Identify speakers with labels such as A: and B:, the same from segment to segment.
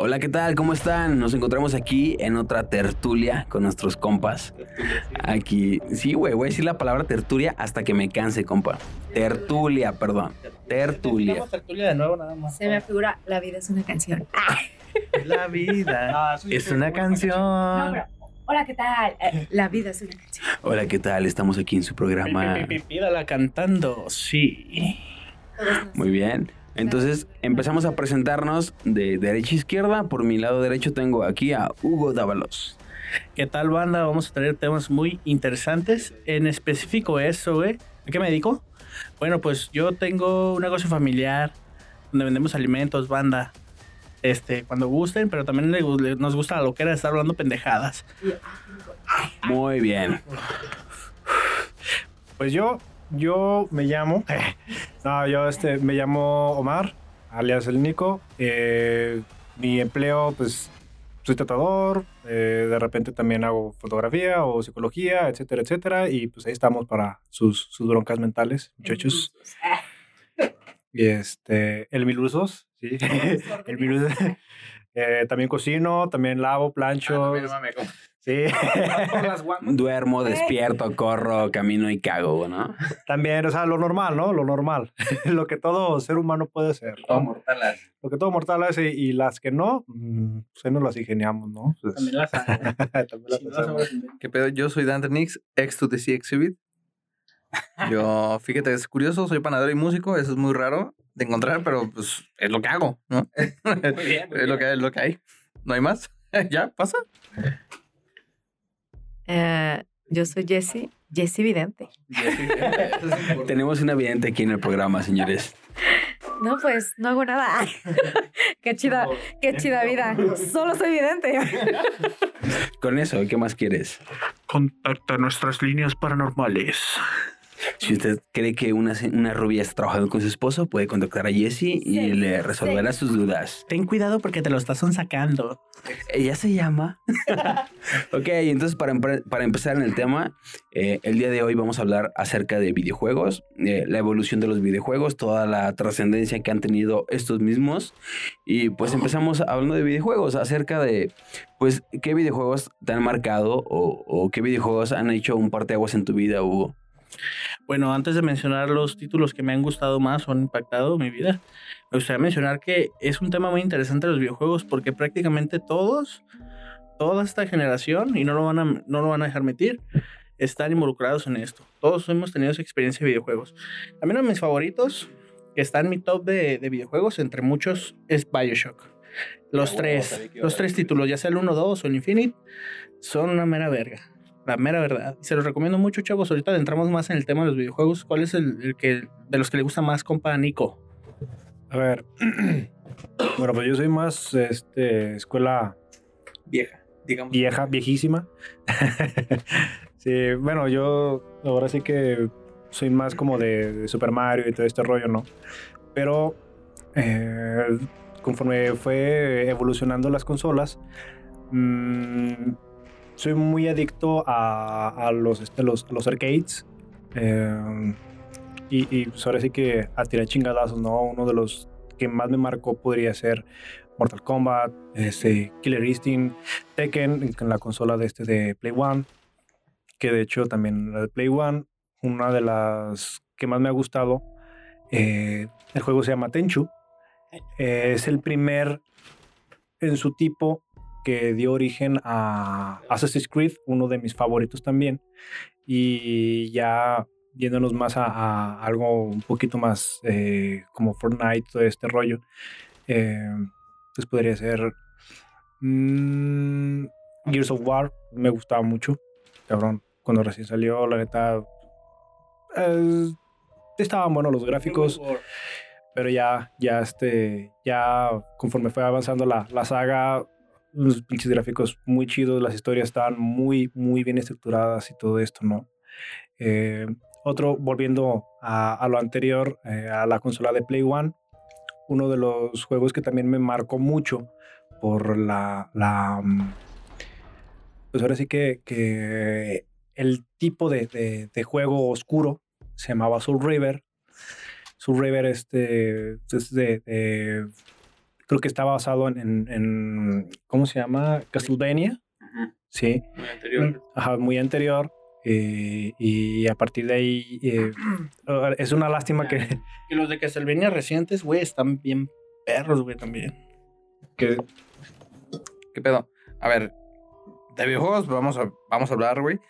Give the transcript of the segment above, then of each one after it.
A: Hola, ¿qué tal? ¿Cómo están? Nos encontramos aquí en otra tertulia con nuestros compas. Aquí, sí, güey, voy a decir la palabra tertulia hasta que me canse, compa. Tertulia, perdón. Tertulia.
B: Tertulia de nuevo nada más.
C: Se me figura, la vida es una canción.
D: La vida es una
C: No,
D: canción.
C: pero, hola, ¿qué tal? Eh, la vida es una canción.
A: Hola, ¿qué tal? Estamos aquí en su programa.
B: Pídala cantando, sí.
A: Muy bien. Entonces empezamos a presentarnos de derecha a izquierda. Por mi lado derecho tengo aquí a Hugo Dávalos.
B: ¿Qué tal, banda? Vamos a tener temas muy interesantes. En específico eso, güey. ¿A qué me dedico? Bueno, pues yo tengo un negocio familiar donde vendemos alimentos, banda. Este, cuando gusten, pero también le- le- nos gusta lo que era estar hablando pendejadas.
A: Muy bien.
E: Pues yo, yo me llamo, no, yo este, me llamo Omar, alias el Nico. Eh, mi empleo, pues, soy tratador, eh, de repente también hago fotografía o psicología, etcétera, etcétera. Y pues ahí estamos para sus, sus broncas mentales, muchachos. Y este, el mil usos, sí. el mil usos. Eh, también cocino, también lavo, plancho. Sí.
A: Duermo, despierto, corro, camino y cago, ¿no?
E: También, o sea, lo normal, ¿no? Lo normal. lo que todo ser humano puede ser. ¿no? Lo que todo mortal hace y las que no, mm, pues ahí nos las ingeniamos, ¿no? Pues,
B: También las hago.
E: también las
B: no
E: hacemos.
B: sabes-
D: ¿Qué pedo? Yo soy Dante Nix, ex to the Sea Exhibit. Yo, fíjate, es curioso, soy panadero y músico, eso es muy raro de encontrar, pero pues es lo que hago, ¿no?
B: Muy bien, muy
D: es, lo que, es lo que hay. No hay más. ¿Ya? ¿Pasa?
C: Eh, yo soy Jessie, Jessie Vidente.
A: Tenemos una vidente aquí en el programa, señores.
C: No, pues no hago nada. qué chida, qué chida vida. Solo soy vidente.
A: Con eso, ¿qué más quieres?
B: Contacta nuestras líneas paranormales.
A: Si usted cree que una, una rubia está trabajando con su esposo, puede contactar a Jessie y
C: Sí,
A: le resolverá sus dudas.
B: Ten cuidado porque te lo estás sacando.
A: Ella se llama. ok, entonces para, para empezar en el tema, eh, el día de hoy vamos a hablar acerca de videojuegos, eh, la evolución de los videojuegos, toda la trascendencia que han tenido estos mismos. Y pues empezamos hablando de videojuegos, acerca de, pues, qué videojuegos te han marcado o, o qué videojuegos han hecho un parteaguas en tu vida, Hugo.
B: Bueno, antes de mencionar los títulos que me han gustado más o han impactado mi vida, me gustaría mencionar que es un tema muy interesante los videojuegos porque prácticamente todos, toda esta generación, y no lo van a, no lo van a dejar mentir, están involucrados en esto. Todos hemos tenido esa experiencia de videojuegos. También uno de mis favoritos, que está en mi top de, de videojuegos, entre muchos, es Bioshock. Los tres, los tres títulos, ya sea el 1, 2 o el Infinite, son una mera verga. La mera verdad. Se los recomiendo mucho, chavos. Ahorita entramos más en el tema de los videojuegos. ¿Cuál es el, el que de los que le gusta más, compa Nico?
E: A ver. bueno, pues yo soy más este, escuela
D: Vieja, digamos.
E: vieja, viejísima. sí, bueno, yo ahora sí que soy más como de, de Super Mario y todo este rollo, ¿no? Pero eh, conforme fue evolucionando las consolas, mm, soy muy adicto a, a los, este, los, los arcades. eh, y, y pues ahora sí que a tirar chingadazos, ¿no? Uno de los que más me marcó podría ser Mortal Kombat, este, Killer Instinct, Tekken en la consola de este de Play One, que de hecho también la de Play One, una de las que más me ha gustado, eh, el juego se llama Tenchu, Eh, es el primer en su tipo que dio origen a Assassin's Creed, uno de mis favoritos también, y ya yéndonos más a, a algo un poquito más eh, como Fortnite, todo este rollo, eh, pues podría ser mm, Gears of War, me gustaba mucho, cabrón, cuando recién salió, la neta, eh, estaban buenos los gráficos, pero ya, ya este, ya conforme fue avanzando la, la saga, los pinches gráficos muy chidos, las historias estaban muy, muy bien estructuradas y todo esto, ¿no? Eh, otro, volviendo a, lo anterior, eh, a la consola de Play One, uno de los juegos que también me marcó mucho por la, la mm, pues ahora sí que, que el tipo de, de- juego oscuro se llamaba Soul River. Soul River este, es de Creo que está basado en, en, en- ¿cómo se llama? Castlevania. Sí,
B: Muy anterior.
E: ajá, muy anterior. eh, y a partir de ahí eh, es una lástima que,
B: Y los de Castlevania recientes, güey, están bien perros, güey, también.
E: que
D: ¿Qué pedo? A ver, de videojuegos vamos a, vamos a hablar, güey.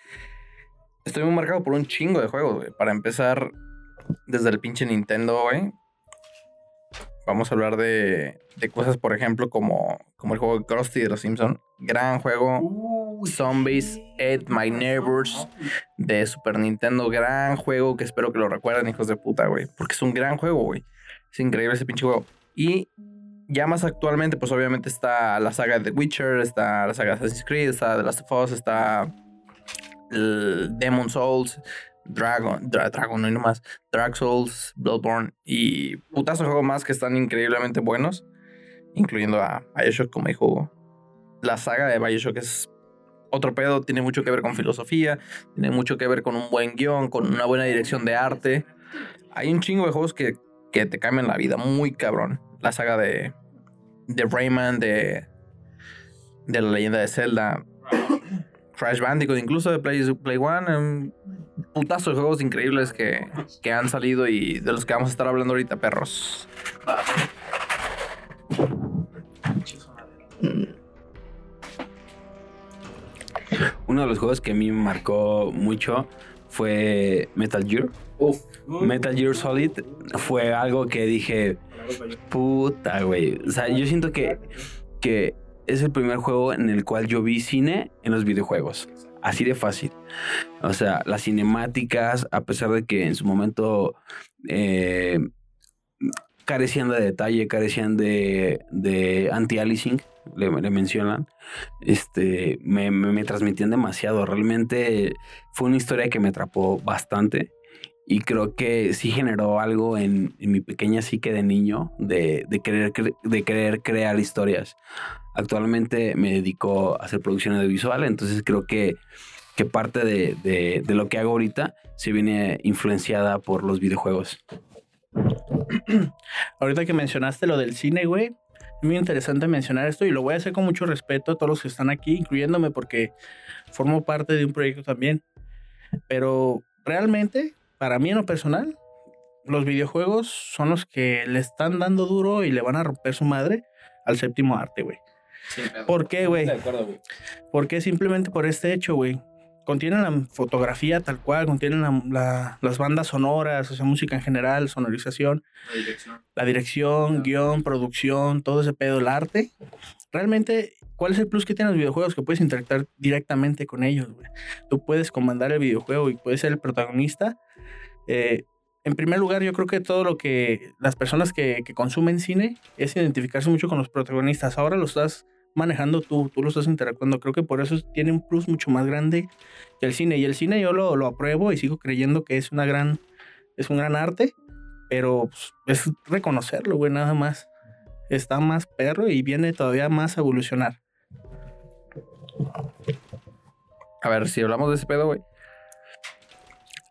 D: Estoy muy marcado por un chingo de juegos, güey. Para empezar, desde el pinche Nintendo, güey. Vamos a hablar de, de cosas, por ejemplo, como, como el juego Krusty de los Simpsons. Gran juego. Zombies, Ate My Neighbors de Super Nintendo. Gran juego que espero que lo recuerden, hijos de puta, güey. Porque es un gran juego, güey. Es increíble ese pinche juego. Y ya más actualmente, pues obviamente está la saga de The Witcher, está la saga de Assassin's Creed, está The Last of Us, está el Demon Souls, Dragon, Dra- Dragon, no hay nomás, Dark Souls, Bloodborne y putazo de juegos más que están increíblemente buenos, incluyendo a Bioshock, como dijo. La saga de Bioshock es otro pedo, tiene mucho que ver con filosofía, tiene mucho que ver con un buen guion, con una buena dirección de arte. Hay un chingo de juegos que, que te cambian la vida, muy cabrón. La saga de, de Rayman, de, de la leyenda de Zelda, Crash Bandicoot, incluso de Play, Play One. Un putazo de juegos increíbles que, que han salido y de los que vamos a estar hablando ahorita, perros.
A: Uno de los juegos que a mí me marcó mucho fue Metal Gear. Metal Gear Solid fue algo que dije, puta, güey. O sea, yo siento que, que es el primer juego en el cual yo vi cine en los videojuegos. Así de fácil. O sea, las cinemáticas, a pesar de que en su momento eh, carecían de detalle, carecían de, de anti-aliasing, le, le mencionan, este, me, me, me transmitían demasiado. Realmente fue una historia que me atrapó bastante y creo que sí generó algo en, en mi pequeña psique de niño de, de, querer, de querer crear historias. Actualmente me dedico a hacer producción audiovisual, entonces creo que, que parte de, de- de lo que hago ahorita se viene influenciada por los videojuegos.
B: Ahorita que mencionaste lo del cine, güey, es muy interesante mencionar esto y lo voy a hacer con mucho respeto a todos los que están aquí, incluyéndome porque formo parte de un proyecto también. Pero realmente, para mí en lo personal, los videojuegos son los que le están dando duro y le van a romper su madre al séptimo arte, güey. ¿Por qué, güey? Porque simplemente por este hecho, güey. Contienen la fotografía tal cual, la- la- las bandas sonoras, o sea, música en general, sonorización, la dirección, guion, producción, todo ese pedo, el arte. Realmente, ¿cuál es el plus que tienen los videojuegos? Que puedes interactuar directamente con ellos, güey. Tú puedes comandar el videojuego y puedes ser el protagonista. Eh, en primer lugar, yo creo que todo lo que las personas que, que consumen cine es identificarse mucho con los protagonistas. Ahora lo estás manejando tú, tú lo estás interactuando. Creo que por eso tiene un plus mucho más grande que el cine. Y el cine yo lo, lo apruebo y sigo creyendo que es una gran, es un gran arte, pero pues, es reconocerlo, güey, nada más. Está más perro y viene todavía más a evolucionar.
D: A ver, si hablamos de ese pedo, güey.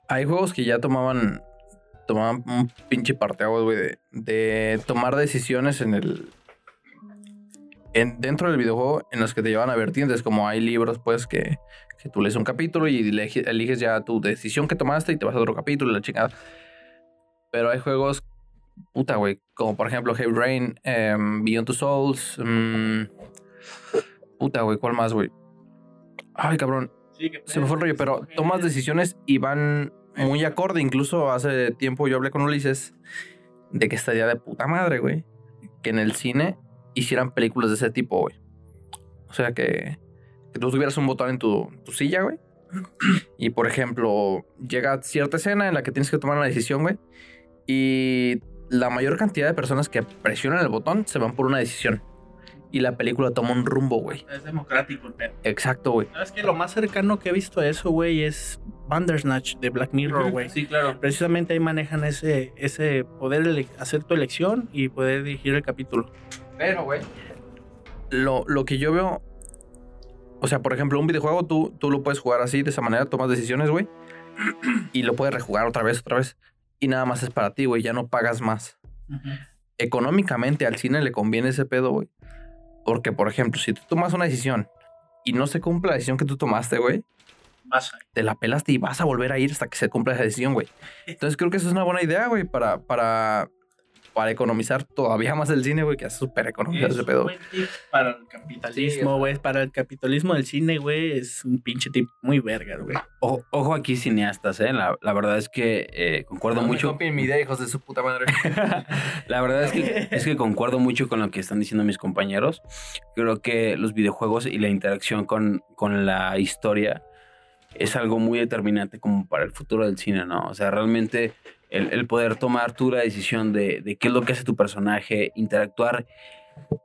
D: Hay juegos que ya tomaban. Tomaban un pinche parteaguas, güey, de, de tomar decisiones en el. En, dentro del videojuego en los que te llevan a vertientes, como hay libros, pues, que, que tú lees un capítulo y elegi- eliges ya tu decisión que tomaste y te vas a otro capítulo y la chingada. Pero hay juegos, puta, güey, como por ejemplo Heavy Rain, em, Beyond Two Souls, mm, puta, güey, ¿cuál más, güey? Ay, cabrón, se me fue el rollo, pero tomas decisiones y van muy acorde. Incluso hace tiempo yo hablé con Ulises de que estaría de puta madre, güey. Que en el cine hicieran películas de ese tipo, güey. O sea, que, que tú tuvieras un botón en tu, tu silla, güey. Y por ejemplo, llega cierta escena en la que tienes que tomar una decisión, güey. Y la mayor cantidad de personas que presionan el botón se van por una decisión. Y la película toma un rumbo, güey.
B: Es democrático pedo.
D: Exacto, güey.
B: ¿Sabes qué? Lo más cercano que he visto a eso, güey, es Bandersnatch de Black Mirror, güey.
F: Sí, claro.
B: Precisamente ahí manejan ese, ese poder hacer tu elección y poder dirigir el capítulo.
D: Pero, güey. Lo, lo que yo veo. O sea, por ejemplo, un videojuego tú, tú lo puedes jugar así, de esa manera, tomas decisiones, güey. Y lo puedes rejugar otra vez, otra vez. Y nada más es para ti, güey. Ya no pagas más. económicamente al cine le conviene ese pedo, güey. Porque, por ejemplo, si tú tomas una decisión y no se cumple la decisión que tú tomaste, güey,
B: Vas a-
D: te la pelaste y vas a volver a ir hasta que se cumpla esa decisión, güey. Entonces creo que eso es una buena idea, güey, para, para, para economizar todavía más el cine, güey, que es súper económico
B: Es
D: ese
B: un
D: pedo.
B: buen tip para el
D: o
B: capitalismo, güey. para el capitalismo del cine, güey, es un pinche tip muy verga, güey.
A: Ojo, ojo aquí, cineastas, ¿eh? La, la verdad es que eh, concuerdo
D: No me
A: mucho.
D: copien mi idea, hijos de su puta madre.
A: La verdad es que, es que concuerdo mucho con lo que están diciendo mis compañeros. Creo que los videojuegos y la interacción con, con la historia es algo muy determinante como para el futuro del cine, ¿no? O sea, realmente el, poder tomar tú la decisión de, de qué es lo que hace tu personaje, interactuar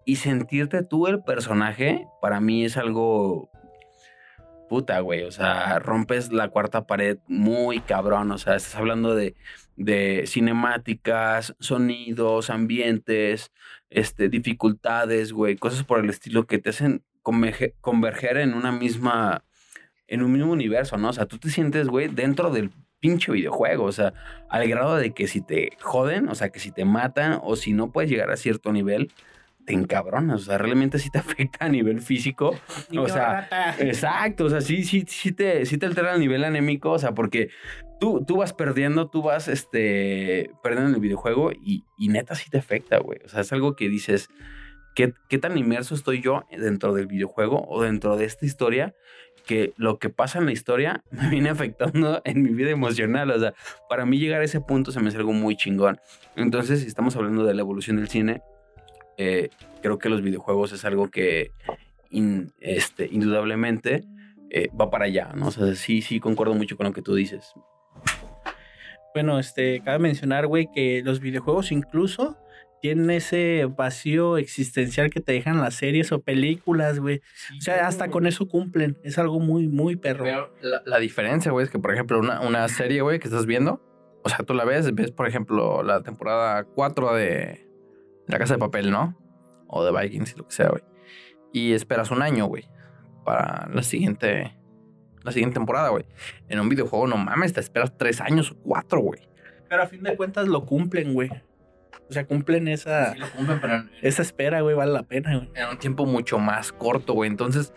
A: y sentirte tú el personaje, para mí es algo puta, güey. O sea, rompes la cuarta pared muy cabrón. O sea, estás hablando de, de cinemáticas, sonidos, ambientes, este, dificultades, güey, cosas por el estilo que te hacen converge- converger en una misma, en un mismo universo, ¿no? O sea, tú te sientes, güey, dentro del pinche videojuego, o sea, al grado de que si te joden, o sea, que si te matan o si no puedes llegar a cierto nivel, te encabronas, o sea, realmente sí te afecta a nivel físico. O sea, Exacto, o sea, sí, sí, sí te, sí te altera el nivel anémico, o sea, porque tú, tú vas perdiendo, tú vas este, perdiendo en el videojuego y, y neta sí te afecta, güey. O sea, es algo que dices, ¿qué, ¿qué tan inmerso estoy yo dentro del videojuego o dentro de esta historia? Que lo que pasa en la historia me viene afectando en mi vida emocional. O sea, para mí llegar a ese punto se me hace algo muy chingón. Entonces, si estamos hablando de la evolución del cine, eh, creo que los videojuegos es algo que este, indudablemente eh, va para allá, ¿no? O sea, sí, sí, concuerdo mucho con lo que tú dices.
B: Bueno, este, cabe mencionar, güey, que los videojuegos incluso tienen ese vacío existencial que te dejan las series o películas, güey. O sea, hasta con eso cumplen. Es algo muy, muy perro.
D: Pero la, la diferencia, güey, es que, por ejemplo, una, una serie, güey, que estás viendo, o sea, tú la ves, ves, por ejemplo, la temporada 4 de La Casa de Papel, ¿no? O de Vikings, lo que sea, güey. Y esperas un año, güey, para la siguiente, la siguiente temporada, güey. En un videojuego, no mames, te esperas tres años o cuatro, güey.
B: Pero a fin de cuentas lo cumplen, güey. O sea, cumplen esa,
D: Sí lo cumplen, pero en,
B: esa espera, güey, vale la pena, güey.
D: en un tiempo mucho más corto, güey. Entonces,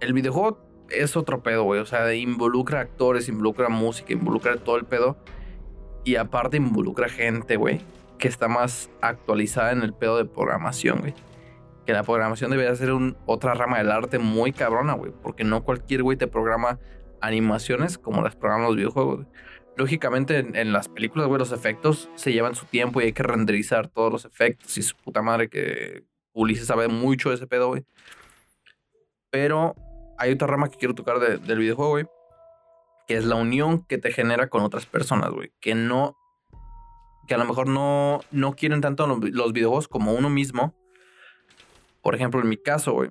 D: el videojuego es otro pedo, güey. O sea, involucra actores, involucra música, involucra todo el pedo. Y aparte involucra gente, güey, que está más actualizada en el pedo de programación, güey. Que la programación debería ser un, otra rama del arte muy cabrona, güey. Porque no cualquier güey te programa animaciones como las programan los videojuegos. güey. Lógicamente, en, las películas, güey, los efectos se llevan su tiempo y hay que renderizar todos los efectos. Y su puta madre que Ulises sabe mucho de ese pedo, güey. Pero hay otra rama que quiero tocar de- del videojuego, güey. Que es la unión que te genera con otras personas, güey. Que no. Que a lo mejor no, no quieren tanto lo- los videojuegos como uno mismo. Por ejemplo, en mi caso, güey.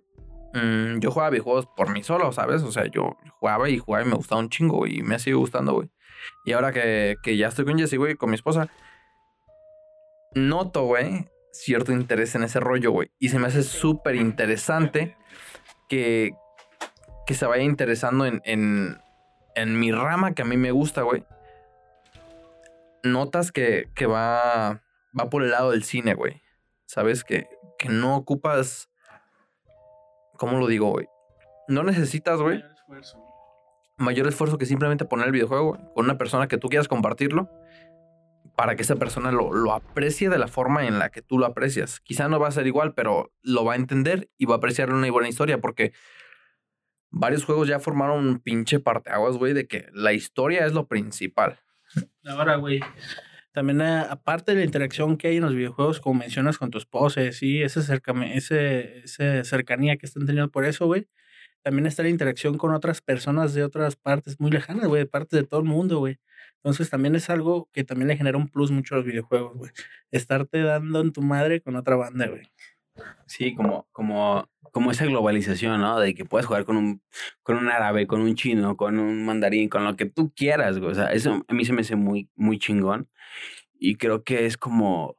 D: mm, yo jugaba videojuegos por mí solo, ¿sabes? O sea, yo jugaba y jugaba y me gustaba un chingo. Y me sigue gustando, güey. Y ahora que, que ya estoy con Jessie, güey, con mi esposa. Noto, güey, cierto interés en ese rollo, güey. Y se me hace súper interesante que, que se vaya interesando en, en, en mi rama que a mí me gusta, güey. Notas que, que va, va por el lado del cine, güey. Sabes que, que no ocupas. ¿Cómo lo digo, güey? No necesitas, güey, mayor esfuerzo que simplemente poner el videojuego con una persona que tú quieras compartirlo para que esa persona lo, lo aprecie de la forma en la que tú lo aprecias. Quizá no va a ser igual, pero lo va a entender y va a apreciar una buena historia porque varios juegos ya formaron un pinche parteaguas, güey, de que la historia es lo principal.
B: Ahora, güey. También, eh, aparte de la interacción que hay en los videojuegos, como mencionas con tu esposa, y ese cercanía que están teniendo por eso, güey. También está la interacción con otras personas de otras partes muy lejanas, güey, de partes de todo el mundo, güey. Entonces también es algo que también le genera un plus mucho a los videojuegos, güey. Estarte dando en tu madre con otra banda, güey.
A: Sí, como, como, como esa globalización, ¿no? De que puedes jugar con un, con un árabe, con un chino, con un mandarín, con lo que tú quieras, güey. O sea, eso a mí se me hace muy, muy chingón. Y creo que es como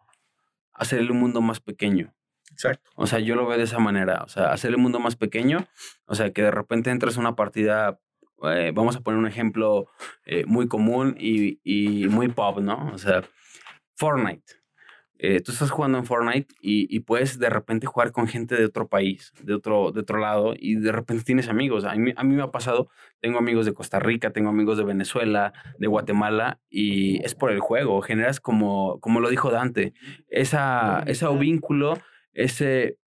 A: hacer el mundo más pequeño.
B: Exacto.
A: O sea, yo lo veo de esa manera. O sea, hacer el mundo más pequeño. O sea, que de repente entras a una partida. eh, vamos a poner un ejemplo eh, muy común y, y muy pop, ¿no? O sea, Fortnite. eh, tú estás jugando en Fortnite y, y puedes de repente jugar con gente de otro país, de otro, de otro lado, y de repente tienes amigos. A mí, a mí me ha pasado, tengo amigos de Costa Rica, tengo amigos de Venezuela, de Guatemala, y es por el juego. Generas como, como lo dijo Dante, esa, ese vínculo, ese,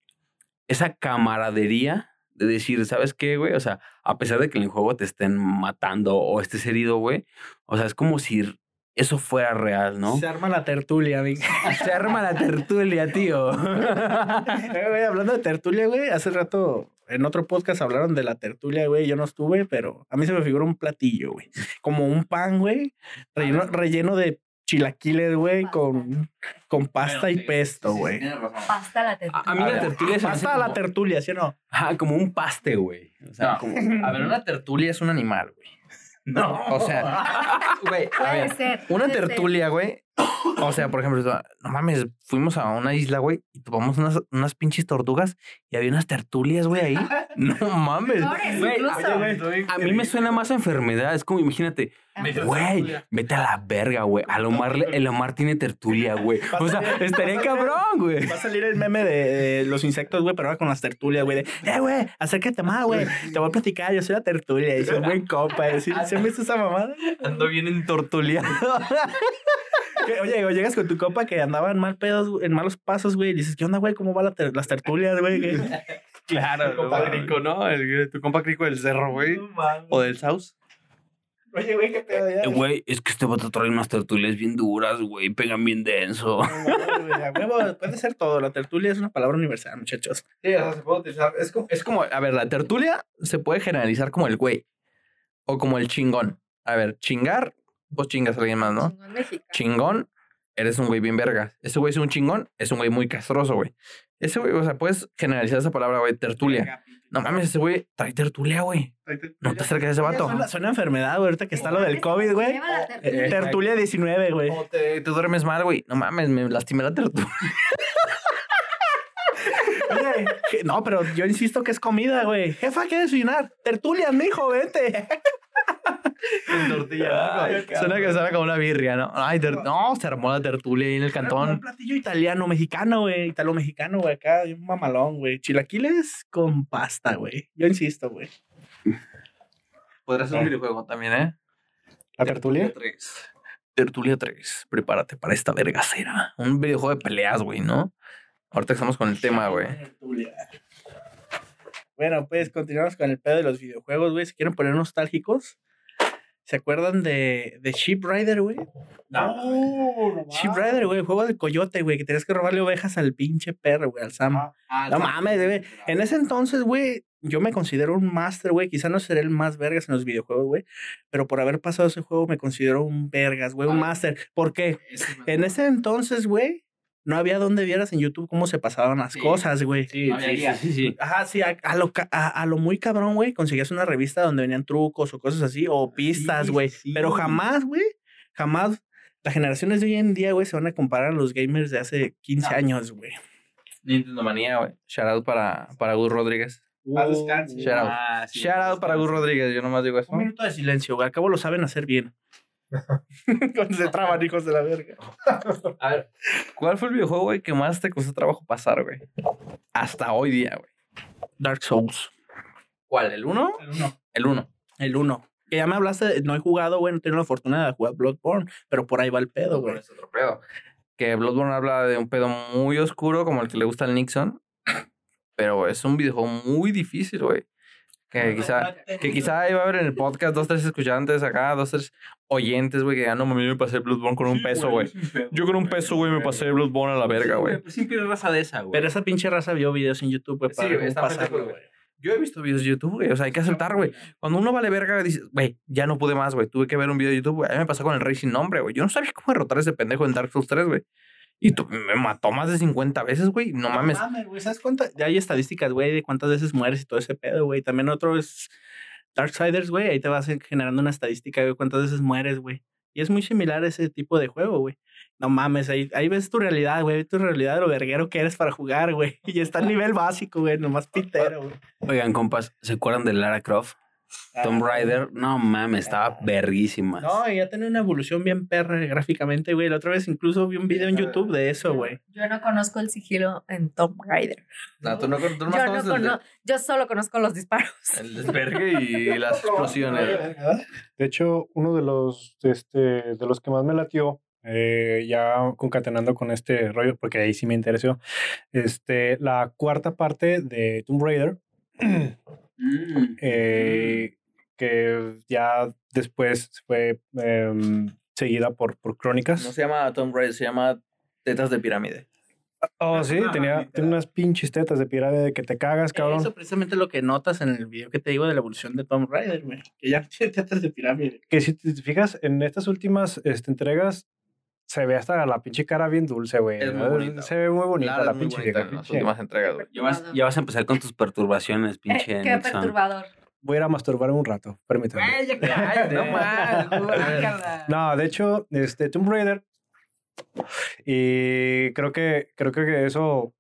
A: esa camaradería de decir, ¿sabes qué, güey? O sea, a pesar de que en el juego te estén matando o estés herido, güey, o sea, es como si eso fuera real, ¿no?
B: Se arma la tertulia, amigo.
A: Se arma la tertulia, tío.
B: Eh, güey, hablando de tertulia, güey, hace rato en otro podcast hablaron de la tertulia, güey. Yo no estuve, pero a mí se me figura un platillo, güey. Como un pan, güey, relleno, relleno de chilaquiles, güey, con, con pasta y pesto, güey.
C: Pasta la
A: A,
C: tertulia.
A: a mí la tertulia hace
B: Pasta a la tertulia, ¿sí o no?
A: Ajá, como un paste, güey. O sea,
D: No,
A: como...
D: A ver, una tertulia es un animal, güey.
B: No.
D: O sea, güey, a
C: Puede
D: ver,
C: ser.
D: una tertulia, güey. O sea, por ejemplo, no mames, fuimos a una isla, güey, y tomamos unas, unas pinches tortugas y había unas tertulias, güey, ahí. No mames.
A: Güey. A mí me suena más a enfermedad. Es como, imagínate, güey, vete a la verga, güey. Al Omar, el Omar tiene tertulia, güey. O sea, estaría cabrón, güey.
B: Va a salir el meme de, de los insectos, güey, pero ahora con las tertulias, güey. De, eh, güey, acércate más, güey. Te voy a platicar, yo soy la tertulia. Y soy un buen copa. ¿Sí, ¿Sí han visto esa mamada?
A: Ando bien entortuliado.
B: Que, Oye, o llegas con tu copa que andaba en mal pedos, en malos pasos, güey. Y dices, ¿qué onda, güey? ¿Cómo van la ter- las tertulias, güey?
A: Claro,
D: Tu compa crico, ¿no? El- tu compa crico del cerro, güey. O del Saus.
B: Oye, güey, qué pedo ya.
A: Eh, Güey, es que este vato trae unas tertulias bien duras, güey. Pegan bien denso.
B: Huevo, puede ser todo. La tertulia es una palabra universal, muchachos.
D: Sí, o sea, se puede utilizar. Es como, es como, a ver, la tertulia se puede generalizar como el güey. O como el chingón. A ver, chingar, vos chingas a alguien más, ¿no?
C: Chingón mexicano.
D: Chingón, eres un güey bien verga. Ese güey es un chingón, es un güey muy castroso, güey. Ese güey, o sea, puedes generalizar esa palabra, güey, tertulia. No mames, ese güey trae tertulia, güey. No te acerques a ese vato.
B: Suena, suena enfermedad, güey, ahorita que está lo del COVID, güey.
C: La tertulia.
B: Eh, Tertulia 19, güey.
D: O te, te duermes mal, güey. No mames, me lastimé la tertulia.
B: Oye, no, pero yo insisto que es comida, güey. Jefa, ¿qué desayunar? Tertulias, mijo, vente.
A: En tortilla.
B: Ay,
D: Suena que suena como una birria, ¿no? Ay, ter- no, se armó la tertulia ahí en el
B: Un
D: cantón.
B: platillo italiano, mexicano, güey. Italo-mexicano, güey. Acá, un mamalón, güey. Chilaquiles con pasta, güey. Yo insisto, güey.
D: Podrás hacer un videojuego también, ¿eh?
E: ¿La tertulia?
D: 3. Tertulia 3. Prepárate para esta vergacera. Un videojuego de peleas, güey, ¿no? Ahorita estamos con el tema, güey.
B: Tertulia. Bueno, pues continuamos con el pedo de los videojuegos, güey. Si quieren poner nostálgicos, ¿se acuerdan de, de Sheep Rider, güey?
E: No,
B: Sheep Rider, güey, juego del coyote, güey, que tenías que robarle ovejas al pinche perro, güey, al Sam. No mames, güey. En ese entonces, güey, yo me considero un máster, güey. Quizá no seré el más vergas en los videojuegos, güey. Pero por haber pasado ese juego me considero un vergas, güey, un máster. ¿Por qué? En ese entonces, güey, no había donde vieras en YouTube cómo se pasaban las
D: Sí.
B: cosas, güey.
A: Sí, sí, sí, sí, sí.
B: Ajá, sí, a, a lo, a, a lo muy cabrón, güey, conseguías una revista donde venían trucos o cosas así, o pistas, güey.
A: sí.
B: Pero jamás, güey, jamás las generaciones de hoy en día, güey, se van a comparar a los gamers de hace 15 años, güey.
D: Nintendo Manía, güey. Shout out para, para Gus Rodríguez.
B: Descanse.
D: Shout out.
A: Ah, sí,
D: Shout out para Gus Rodríguez. Yo nomás digo eso.
B: Un minuto de silencio, güey. Al cabo lo saben hacer bien. Cuando se traban, hijos de la verga.
D: A ver, ¿cuál fue el videojuego, güey, que más te costó trabajo pasar, güey? Hasta hoy día, güey.
B: Dark Souls.
D: ¿Cuál? ¿El 1?
B: El 1.
D: El 1.
B: El 1. Que ya me hablaste, no he jugado, güey, no he tenido la fortuna de jugar Bloodborne, pero por ahí va el pedo, güey.
D: Es otro pedo. Que Bloodborne habla de un pedo muy oscuro, como el que le gusta al Nixon. Pero es un videojuego muy difícil, güey. Que quizá, que quizá iba a haber en el podcast dos, tres escuchantes acá, dos, tres oyentes, güey, que ya no mami, me pasé Bloodborne con un peso, güey. Yo con un peso, güey, me pasé Bloodborne a la verga, güey.
A: Pues siempre hay raza de esa, güey.
B: Pero esa pinche raza vio videos en YouTube, güey,
D: Sí,
B: para pasarlo,
D: pendejo,
B: güey.
D: Yo he visto videos de YouTube, güey. O sea, hay que aceptar, güey. Cuando uno vale verga, dices, güey, ya no pude más, güey. Tuve que ver un video de YouTube, güey. A mí me pasó con el Rey sin nombre, güey. Yo no sabía cómo derrotar a ese pendejo en Dark Souls 3, güey. Y tú- me mató más de 50 veces, güey. No mames.
B: güey. ¿Sabes cuántas? Ya hay estadísticas, güey, de cuántas veces mueres y todo ese pedo, güey. También otro es Darksiders, güey. Ahí te vas generando una estadística, güey, cuántas veces mueres, güey. Y es muy similar a ese tipo de juego, güey. No mames, ahí, ahí ves tu realidad, güey. Tu realidad de lo verguero que eres para jugar, güey. Y está a nivel básico, güey. Nomás pitero, güey.
A: Oigan, compas, ¿se acuerdan de Lara Croft? Tomb Raider, no mames, estaba verguísima.
B: No, ya tenía una evolución bien perra gráficamente, güey. La otra vez incluso vi un video en YouTube de eso, güey.
C: Yo no conozco el sigilo en Tomb Raider.
D: No, tú no, tú nomás
C: Yo, no cono- yo solo conozco los disparos.
D: el desvergue y las explosiones.
E: De hecho, uno de los, este, de los que más me latió, eh, ya concatenando con este rollo, porque ahí sí me interesó, este, la cuarta parte de Tomb Raider,
A: Mm.
E: eh, que ya después fue em, seguida por, por Crónicas.
D: No se llama Tomb Raider, se llama Tetas de Pirámide.
E: Oh, sí, tenía, tenía unas pinches tetas de pirámide que te cagas, cabrón.
B: Eso precisamente lo que notas en el video que te digo de la evolución de Tomb Raider, güey. Que ya tiene tetas de pirámide.
E: Que si te fijas, en estas últimas este, entregas se ve hasta la pinche cara bien dulce, güey.
D: Es muy
E: ¿verdad?
D: bonita.
E: Se ve muy bonita
D: Lara
E: la pinche
D: bonita
E: vieja,
D: en las
E: pinche-
D: últimas entregas, güey.
A: Ya vas, ya vas a empezar con tus perturbaciones, pinche
C: Eh, qué
A: Nixon.
C: perturbador.
E: Voy a ir a masturbar un rato, permítame.
D: no más.
E: No, de hecho, este Tomb Raider. Y creo que, creo que eso.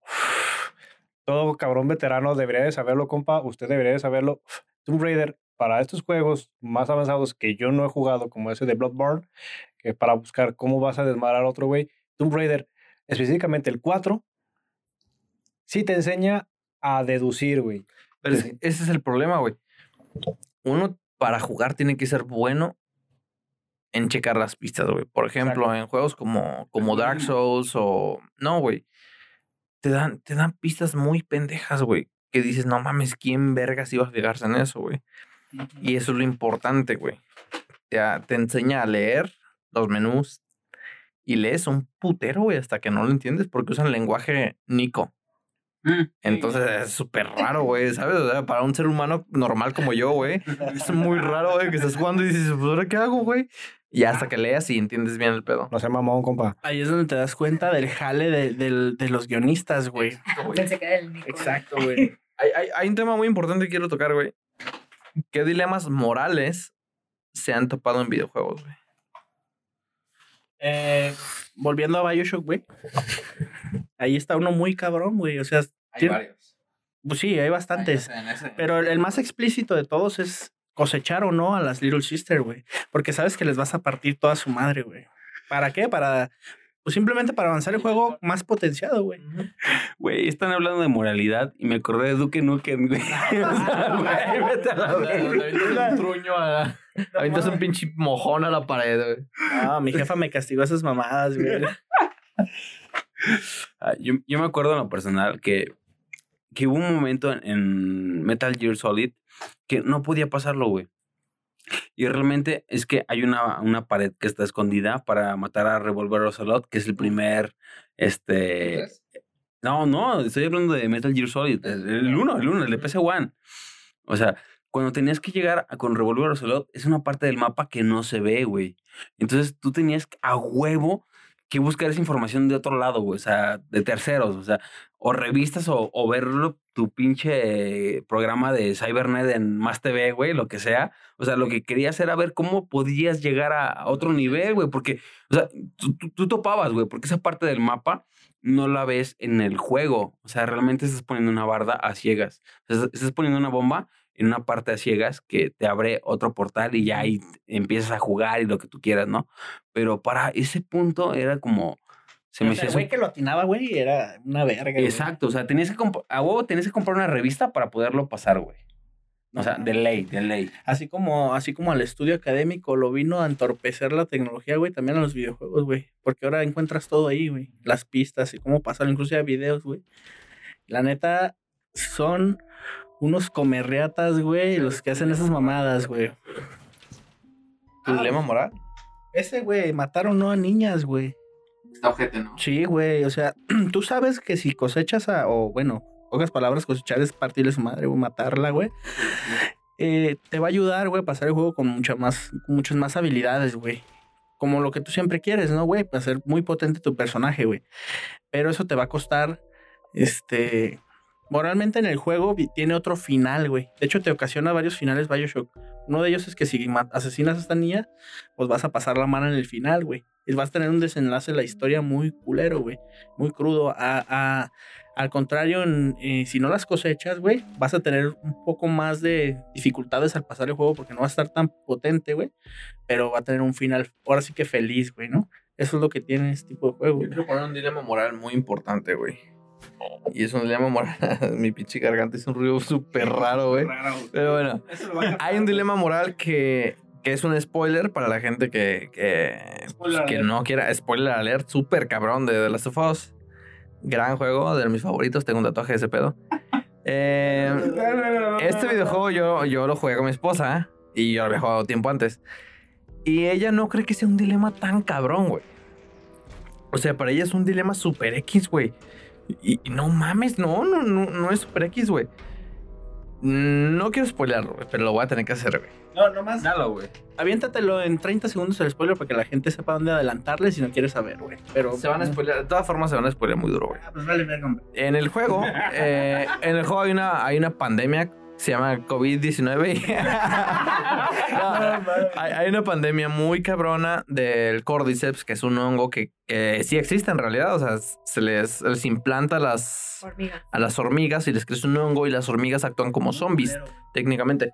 E: Todo cabrón veterano debería de saberlo, compa. Usted debería de saberlo. Tomb Raider, para estos juegos más avanzados que yo no he jugado, como ese de Bloodborne, que para buscar cómo vas a desmadrar a otro güey, Tomb Raider, específicamente el 4, sí te enseña a deducir, güey.
D: Pero es ese es el problema, güey. Uno para jugar tiene que ser bueno en checar las pistas, güey. Por ejemplo, en juegos como, como Dark Souls o... No, güey. Te dan, te dan pistas muy pendejas, güey. Que dices, no mames, ¿quién vergas iba a fijarse en eso, güey? Y eso es lo importante, güey. Te, te enseña a leer los menús y lees un putero, güey, hasta que no lo entiendes porque usan lenguaje Nico.
A: Mm.
D: Entonces es súper raro, güey, ¿sabes? O sea, para un ser humano normal como yo, güey, es muy raro, güey, que estás jugando y dices, pues ahora qué hago, güey. Y hasta que leas y entiendes bien el pedo.
E: No sea mamón, compa.
B: Ahí es donde te das cuenta del jale de, del- de los guionistas, güey. Exacto, güey.
D: Hay, hay, hay un tema muy importante que quiero tocar, güey. ¿Qué dilemas morales se han topado en videojuegos, güey?
B: Eh, volviendo a Bioshock, güey. Ahí está uno muy cabrón, güey. O sea, Tiene-
D: varios.
B: pues sí, hay bastantes. Pero el, el más explícito de todos es cosechar o no a las Little Sister, güey. Porque sabes que les vas a partir toda su madre, güey. ¿Para qué? Para. Pues simplemente para avanzar el juego más potenciado, güey.
A: Güey, están hablando de moralidad y me acordé de Duke Nukem, güey. O sea, güey, vete a la verga.
D: un truño a... Avientas un pinche mojón a la pared, güey.
B: Ah, mi jefa me castigó esas mamadas, güey.
A: Ah, Yo, yo me acuerdo en lo personal que, que hubo un momento en, en Metal Gear Solid que no podía pasarlo, güey. Y realmente es que hay una, una pared que está escondida para matar a Revolver Ocelot, que es el primer, este... No, no, estoy hablando de Metal Gear Solid, el el 1, el 1, el de PC One. O sea, cuando tenías que llegar a- con Revolver Ocelot, es una parte del mapa que no se ve, güey. Entonces tú tenías a huevo que buscar esa información de otro lado, güey, o sea, de terceros, o sea, o revistas o, verlo tu pinche programa de Cybernet en Más TV, güey, lo que sea. O sea, lo que querías era ver cómo podías llegar a, a otro nivel, güey, porque, o sea, tú, tú- tú topabas, güey, porque esa parte del mapa no la ves en el juego. O sea, realmente estás poniendo una barda a ciegas. O sea, estás poniendo una bomba en una parte a ciegas que te abre otro portal y ya ahí empiezas a jugar y lo que tú quieras, ¿no? Pero para ese punto era como... Se me
B: sea, el güey que lo atinaba, güey, era una verga. güey.
A: Exacto, o sea, tenías que a huevo tenías que comprar una revista para poderlo pasar, güey. O sea, de ley, de ley.
B: Así como, así como al estudio académico lo vino a entorpecer la tecnología, güey, también a los videojuegos, güey. Porque ahora encuentras todo ahí, güey. Las pistas y cómo pasarlo, incluso hay videos, güey. La neta, son unos comerreatas, güey, los que hacen esas mamadas, güey.
D: ¿Tu dilema moral?
B: Ese, güey, mataron no a niñas, güey.
D: Está ojete, ¿no?
B: Sí, güey, o sea, tú sabes que si cosechas a, o bueno, pocas palabras, cosechar es partirle su madre, güey, matarla, güey. eh, te va a ayudar, güey, a pasar el juego con mucha más, muchas más habilidades, güey. Como lo que tú siempre quieres, ¿no, güey? Para ser muy potente tu personaje, güey. Pero eso te va a costar, este... Moralmente en el juego tiene otro final, güey. De hecho, te ocasiona varios finales Bioshock. Uno de ellos es que si asesinas a esta niña, pues vas a pasar la mano en el final, güey. Y vas a tener un desenlace de la historia muy culero, güey. Muy crudo. A, a, Al contrario, en- eh, si no las cosechas, güey, vas a tener un poco más de dificultades al pasar el juego porque no va a estar tan potente, güey. Pero va a tener un final, ahora sí que feliz, güey, ¿no? Eso es lo que tiene este tipo de juego.
D: Yo quiero poner un dilema moral muy importante, güey. Y es un dilema moral. Mi pinche garganta es un ruido súper raro, güey. Pero bueno, hay un dilema moral que, que es un spoiler para la gente que, que, pues, que no quiera. Spoiler alert, súper cabrón de The Last of Us. Gran juego, de mis favoritos. Tengo un tatuaje de ese pedo. Eh, este videojuego yo, yo lo jugué con mi esposa y yo lo había jugado tiempo antes. Y ella no cree que sea un dilema tan cabrón, güey. O sea, para ella es un dilema super X, güey. Y, y no mames, no, no, no, no es super X, güey. No quiero spoilearlo, güey, pero lo voy a tener que hacer, güey.
B: No, nomás.
A: Dalo, güey.
B: Aviéntatelo en 30 segundos el spoiler para que la gente sepa dónde adelantarle si no quiere saber, güey. Pero.
D: Se van a spoilear, de todas formas se van a spoilear muy duro, güey.
B: Ah, pues vale, verga, hombre.
D: En el juego, eh, en el juego hay una, hay una pandemia se llama COVID-19. y- No, hay, hay una pandemia muy cabrona del Cordyceps, que es un hongo que, que sí existe en realidad. O sea, se les, les implanta a las,
C: Hormiga.
D: a las hormigas y les crece un hongo y las hormigas actúan como zombies, técnicamente.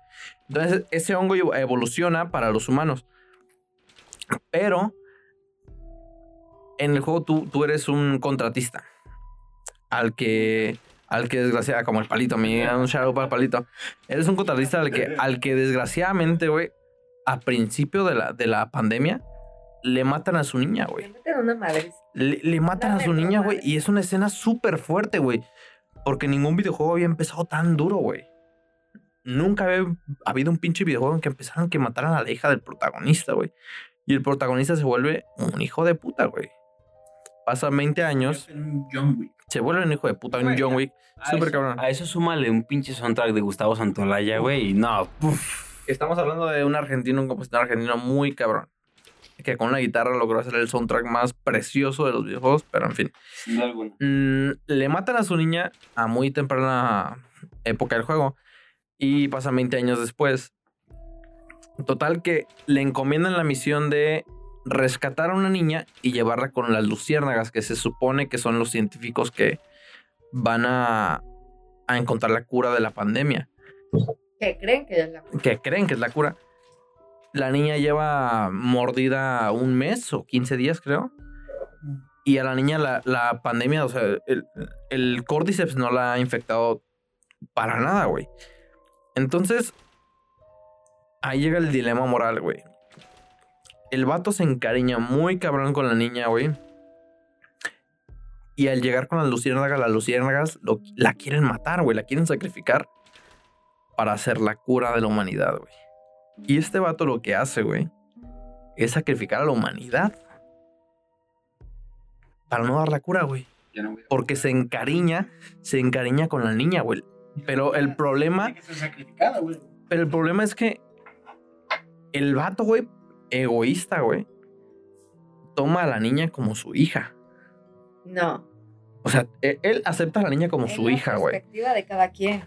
D: Entonces, ese hongo evoluciona para los humanos. Pero en el juego tú, tú eres un contratista. Al que. Al que desgraciadamente, como el palito, me un shadow para el palito. Eres un contratista al que, al que desgraciadamente, güey, a principio de la, de la pandemia, le matan a su niña, güey.
C: Me meten una madre.
D: Le, le matan a su niña, güey. Y es una escena súper fuerte, güey. Porque ningún videojuego había empezado tan duro, güey. Nunca había habido un pinche videojuego en que empezaron que mataran a la hija del protagonista, güey. Y el protagonista se vuelve un hijo de puta, güey. Pasan 20 años,
B: John Wick.
D: se vuelve un hijo de puta, un John Wick.
A: A
D: Súper
A: eso-
D: cabrón.
A: A eso súmale un pinche soundtrack de Gustavo Santolaya, güey. No, puf.
D: Estamos hablando de un argentino, un compositor argentino muy cabrón. Que con una guitarra logró hacer el soundtrack más precioso de los videojuegos, pero en fin.
A: Sin duda alguna.
D: Mm, le matan a su niña a muy temprana época del juego y pasan 20 años después. Total que le encomiendan la misión de rescatar a una niña y llevarla con las luciérnagas, que se supone que son los científicos que van a, a encontrar la cura de la pandemia,
C: Que creen que es la
D: que creen que es la cura. La niña lleva mordida un mes o 15 días, creo. Y a la niña la, la pandemia, o sea, el, el Cordyceps no la ha infectado para nada, güey. Entonces, ahí llega el dilema moral, güey. El vato se encariña muy cabrón con la niña, güey. Y al llegar con las luciérnagas, las luciérnagas lo- la quieren matar, güey. La quieren sacrificar para hacer la cura de la humanidad, güey. Y este vato lo que hace, güey, es sacrificar a la humanidad. Para no dar la cura, güey.
A: No
D: Porque se encariña, se encariña con la niña, güey. Pero el problema, pero el problema es que el vato, güey, egoísta, güey, toma a la niña como su hija.
C: No.
D: O sea, e- él acepta a la niña como
C: Es
D: su
C: la
D: hija, güey.
C: perspectiva de cada quien.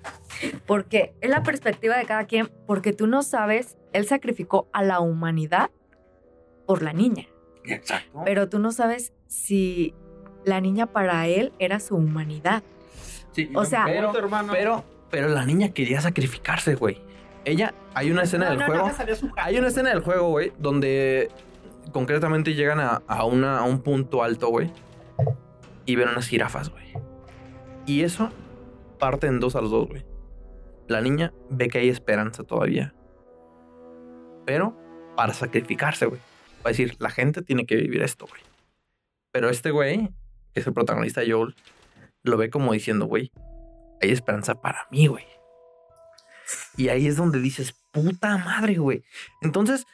C: Porque es la perspectiva de cada quien, porque tú no sabes, él sacrificó a la humanidad por la niña,
A: Exacto.
C: pero tú no sabes si la niña para él era su humanidad.
A: Sí,
C: o sea-
D: Pero, pero, pero la niña quería sacrificarse, güey. Ella, hay una escena del juego. Hay una escena del juego, güey, donde concretamente llegan a, a una, a un punto alto, güey. Y ven unas jirafas, güey. Y eso parte en dos a los dos, güey. La niña ve que hay esperanza todavía. Pero para sacrificarse, güey. Va a decir, la gente tiene que vivir esto, güey. Pero este güey, que es el protagonista Joel, lo ve como diciendo, güey, hay esperanza para mí, güey. Y ahí es donde dices, puta madre, güey. Entonces,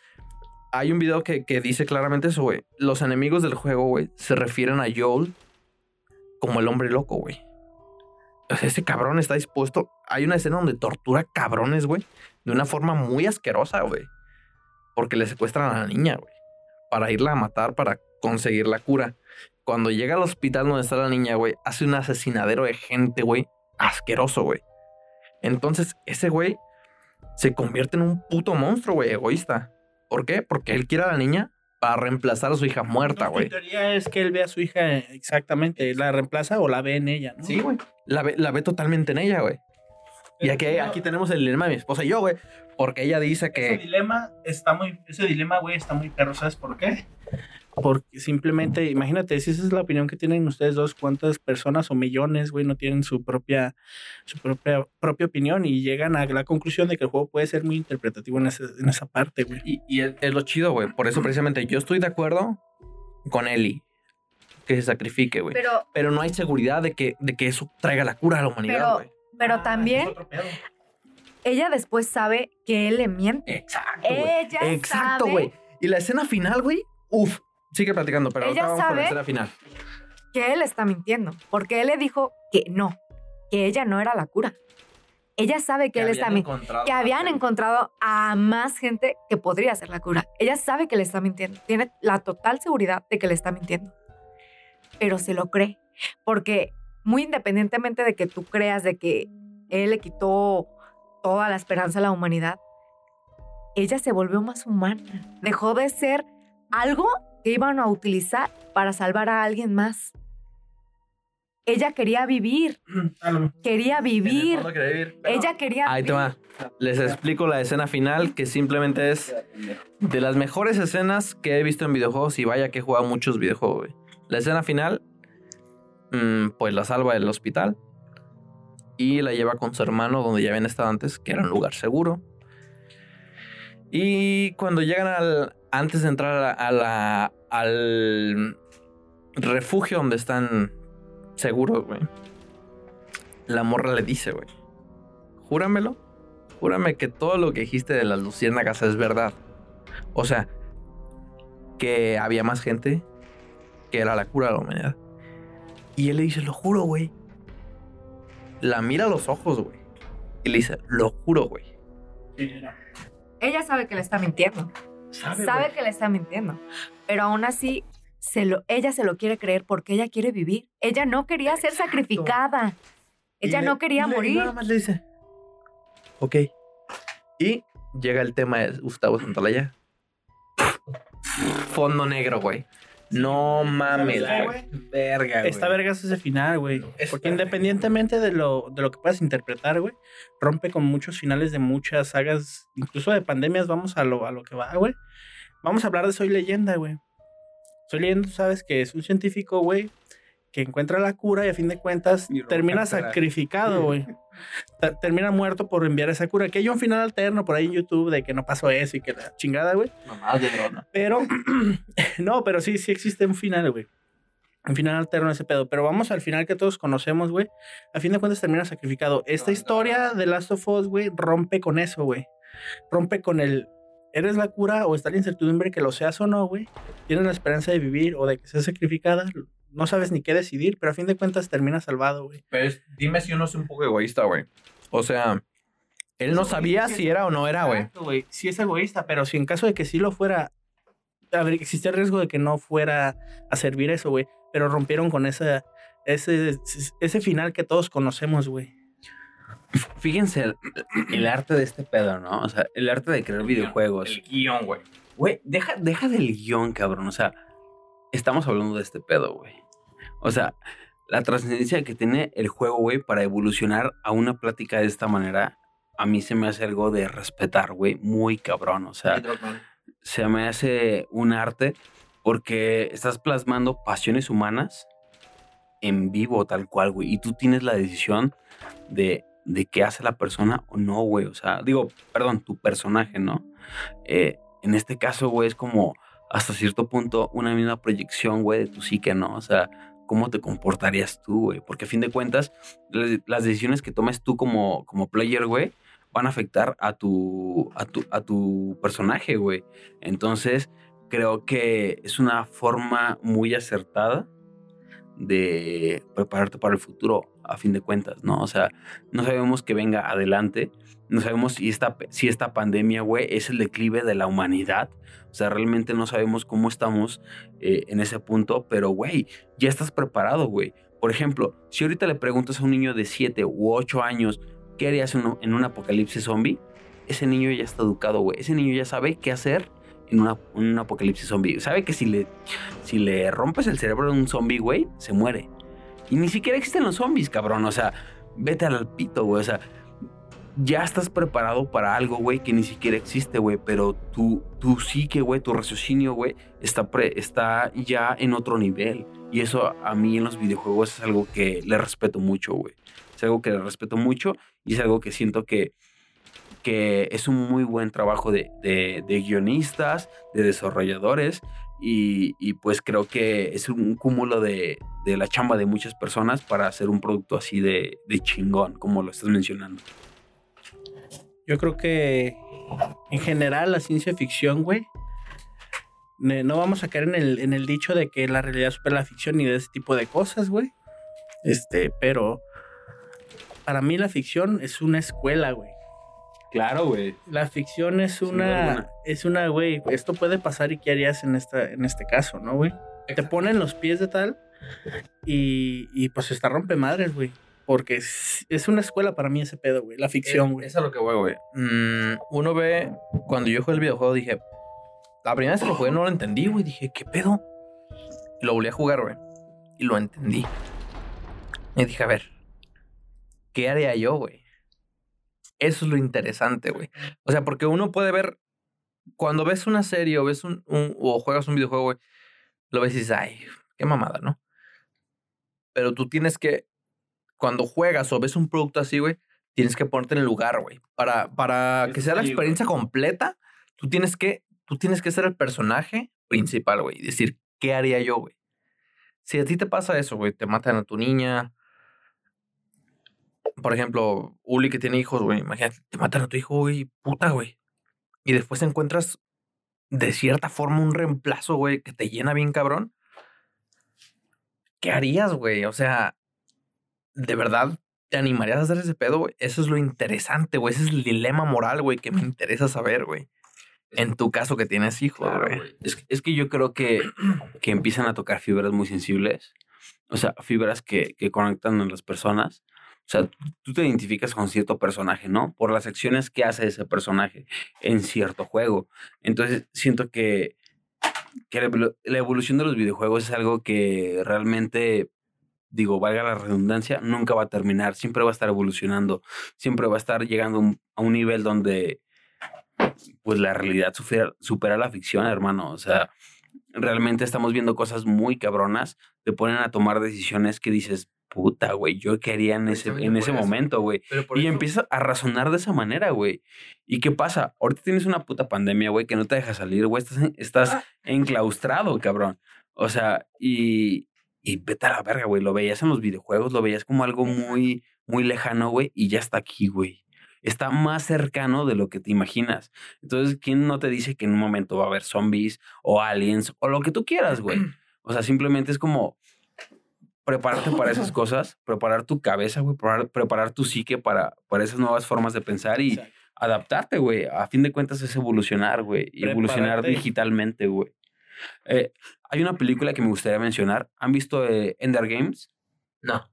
D: hay un video que, que dice claramente eso, güey. Los enemigos del juego, güey, se refieren a Joel como el hombre loco, güey. Ese cabrón está dispuesto. Hay una escena donde tortura cabrones, güey, de una forma muy asquerosa, güey. Porque le secuestran a la niña, güey. Para irla a matar, para conseguir la cura. Cuando llega al hospital donde está la niña, güey, hace un asesinadero de gente, güey. Asqueroso, güey. Entonces, ese güey se convierte en un puto monstruo, güey, egoísta. ¿Por qué? Porque él quiere a la niña para reemplazar a su hija muerta,
B: No,
D: güey.
B: Mi teoría es que él ve a su hija exactamente, la reemplaza o la ve en ella, ¿no?
D: Sí, güey. La ve, la ve totalmente en ella, güey. Y aquí, aquí tenemos el dilema de mi esposa y yo, güey. Porque ella dice
B: Ese
D: que.
B: dilema está muy, ese dilema, güey, está muy perro, ¿sabes por qué? Porque simplemente, imagínate, si esa es la opinión que tienen ustedes dos, cuántas personas o millones, güey, no tienen su propia, su propia, propia opinión y llegan a la conclusión de que el juego puede ser muy interpretativo en, ese- en esa parte, güey.
D: Y, y es, es lo chido, güey. Por eso, precisamente, yo estoy de acuerdo con Ellie. Que se sacrifique, güey. Pero,
C: Pero,
D: no hay seguridad de que, de que eso traiga la cura a la humanidad,
C: Pero-
D: güey.
C: pero
B: Ah,
C: también
B: pedo.
C: ella después sabe que él le miente.
D: Exacto.
C: Ella
D: Exacto, güey. Y la escena final, güey. Uf. Sigue platicando, pero
C: Ella
D: ahorita vamos con la
C: sabe-
D: escena final.
C: que él está mintiendo, porque él le dijo que no, que ella no era la cura. Ella sabe que, él está mintiendo. que habían encontrado a más gente que podría ser la cura. Ella sabe que le está mintiendo. Tiene la total seguridad de que le está mintiendo. Pero se lo cree. Porque muy independientemente de que tú creas de que él le quitó toda la esperanza a la humanidad, ella se volvió más humana. Dejó de ser algo que iban a utilizar para salvar a alguien más. Ella quería vivir, quería vivir. Ella quería
D: Ahí te va. Les explico la escena final, que simplemente es de las mejores escenas que he visto en videojuegos y vaya que he jugado muchos videojuegos, güey. La escena final, mm, pues la salva del hospital y la lleva con su hermano donde ya habían estado antes, que era un lugar seguro. Y cuando llegan al, antes de entrar al refugio donde están seguros, güey, la morra le dice, güey, júramelo, júrame que todo lo que dijiste de las luciérnagas es verdad. O sea, que había más gente que era la cura de la humanidad. Y él le dice, lo juro, güey. La mira a los ojos, güey. Y le dice, lo juro, güey.
C: Ella sabe que le está mintiendo.
B: Sabe,
C: que le está mintiendo. Pero aún así, se lo, ella se lo quiere creer porque ella quiere vivir. Ella no quería ser sacrificada. Ella no quería
D: le-
C: morir.
D: Nada más le dice, ok. Y llega el tema de Gustavo Santalaya. Fondo negro, güey. No mames,
B: ¿Sabes qué,
D: güey.
B: güey?
A: Verga, güey.
B: Está vergas ese final, güey. Porque independientemente de lo, de lo que puedas interpretar, güey, rompe con muchos finales de muchas sagas, incluso de pandemias, vamos a lo, a lo que va, güey. Vamos a hablar de Soy Leyenda, güey. Soy Leyenda, tú sabes que es un científico, güey, que encuentra la cura y a fin de cuentas termina sacrificado, güey. Ter- termina muerto por enviar esa cura. Que hay un final alterno por ahí en YouTube de que no pasó eso y que la chingada, güey.
A: Mamadas de drona.
B: Pero, no, pero sí, sí existe un final, güey. Un final alterno a ese pedo. Pero vamos al final que todos conocemos, güey. A fin de cuentas termina sacrificado. Esta historia de Last of Us, güey, rompe con eso, güey. Rompe con el. ¿Eres la cura o está la incertidumbre que lo seas o no, güey? Tienes la esperanza de vivir o de que seas sacrificada. No sabes ni qué decidir, pero a fin de cuentas termina salvado, güey.
D: Pero es- dime si uno es un poco egoísta, güey. O sea, él no sabía si era o no era, güey.
B: Exacto, güey. Sí es egoísta, pero si en caso de que sí lo fuera, a ver, existe el riesgo de que no fuera a servir eso, güey. Pero rompieron con esa, ese, ese final que todos conocemos, güey.
A: Fíjense el, el arte de este pedo, ¿no? O sea, el arte de crear videojuegos.
D: El guion, güey.
A: Güey, deja, deja del guion, cabrón. O sea, estamos hablando de este pedo, güey. O sea, la trascendencia que tiene el juego, güey, para evolucionar a una plática de esta manera, a mí se me hace algo de respetar, güey, muy cabrón. O sea, se me hace un arte porque estás plasmando pasiones humanas en vivo, tal cual, güey. Y tú tienes la decisión de, de qué hace la persona o no, güey. O sea, digo, perdón, tu personaje, ¿no? Eh, en este caso, güey, es como hasta cierto punto una misma proyección, güey, de tu psique, ¿no? O sea, cómo te comportarías tú, güey. Porque a fin de cuentas, las, decisiones que tomes tú como, como player, güey, van a afectar a tu, a tu, a tu personaje, güey. Entonces, creo que es una forma muy acertada de prepararte para el futuro, a fin de cuentas, ¿no? O sea, no sabemos que venga adelante, no sabemos si esta, si esta pandemia, güey, es el declive de la humanidad. O sea, realmente no sabemos cómo estamos eh, en ese punto, pero, güey, ya estás preparado, güey. Por ejemplo, si ahorita le preguntas a un niño de 7 u 8 años, ¿qué harías en un, en un apocalipsis zombie? Ese niño ya está educado, güey. Ese niño ya sabe qué hacer en, una, un apocalipsis zombie. Sabe que si le, si le rompes el cerebro de un zombie, güey, se muere. Y ni siquiera existen los zombies, cabrón. O sea, vete al pito, güey. O sea, ya estás preparado para algo, güey, que ni siquiera existe, güey. Pero tu, tu psique, güey, tu raciocinio, güey, está, está ya en otro nivel. Y eso a mí en los videojuegos es algo que le respeto mucho, güey. Es algo que le respeto mucho y es algo que siento que, que es un muy buen trabajo de, de, guionistas, de desarrolladores. Y, y, pues creo que es un cúmulo de, de, la chamba de muchas personas para hacer un producto así de, de chingón, como lo estás mencionando.
B: Yo creo que en general la ciencia ficción, güey, no vamos a caer en el, en el dicho de que la realidad supera la ficción ni de ese tipo de cosas, güey. Este, pero para mí la ficción es una escuela, güey.
A: Claro, güey.
B: La ficción es una, es una, güey, esto puede pasar y qué harías en, esta, en este caso, ¿no, güey? Te ponen los pies de tal y, y pues está rompe madres, güey. Porque es, una escuela para mí ese pedo, güey. La ficción, güey.
D: Es, es a lo que voy, güey. Mm, uno ve, cuando yo jugué el videojuego dije, la primera vez que lo jugué no lo entendí, güey. Dije, ¿qué pedo? Y lo volví a jugar, güey. Y lo entendí. Y dije, a ver, ¿qué haría yo, güey? Eso es lo interesante, güey. O sea, porque uno puede ver, cuando ves una serie o ves un, o juegas un videojuego, güey, lo ves y dices, ay, qué mamada, ¿no? Pero tú tienes que cuando juegas o ves un producto así, güey, tienes que ponerte en el lugar, güey. Para, para que sea la experiencia completa, tú tienes que, tú tienes que ser el personaje principal, güey. Y decir, ¿qué haría yo, güey? Si a ti te pasa eso, güey, te matan a tu niña. Por ejemplo, Uli que tiene hijos, güey, imagínate, te matan a tu hijo, güey, puta, güey. Y después encuentras de cierta forma un reemplazo, güey, que te llena bien cabrón. ¿Qué harías, güey? O sea, ¿de verdad te animarías a hacer ese pedo, güey? Eso es lo interesante, güey. Ese es el dilema moral, güey, que me interesa saber, güey. En tu caso que tienes hijos, güey.
A: Es, que yo creo que, que empiezan a tocar fibras muy sensibles. O sea, fibras que, que conectan a las personas. O sea, tú te identificas con cierto personaje, ¿no? Por las acciones que hace ese personaje en cierto juego. Entonces, siento que, que la evolución de los videojuegos es algo que realmente digo, valga la redundancia, nunca va a terminar, siempre va a estar evolucionando, siempre va a estar llegando a un nivel donde pues la realidad supera, la ficción, hermano. O sea, realmente estamos viendo cosas muy cabronas, te ponen a tomar decisiones que dices, puta, güey, yo quería en ese, en ese momento, güey. Y empiezas a razonar de esa manera, güey. ¿Y qué pasa? Ahorita tienes una puta pandemia, güey, que no te deja salir, güey. Estás, estás ah. enclaustrado, cabrón. O sea, y, y vete a la verga, güey. Lo veías en los videojuegos, lo veías como algo muy, muy lejano, güey. Y ya está aquí, güey. Está más cercano de lo que te imaginas. Entonces, ¿quién no te dice que en un momento va a haber zombies o aliens o lo que tú quieras, güey? O sea, simplemente es como prepararte para esas cosas, preparar tu cabeza, güey, preparar, tu psique para, para esas nuevas formas de pensar y adaptarte, güey. A fin de cuentas es evolucionar, güey. Y evolucionar digitalmente, güey. Eh, hay una película que me gustaría mencionar. ¿Han visto eh, Ender Games?
D: No.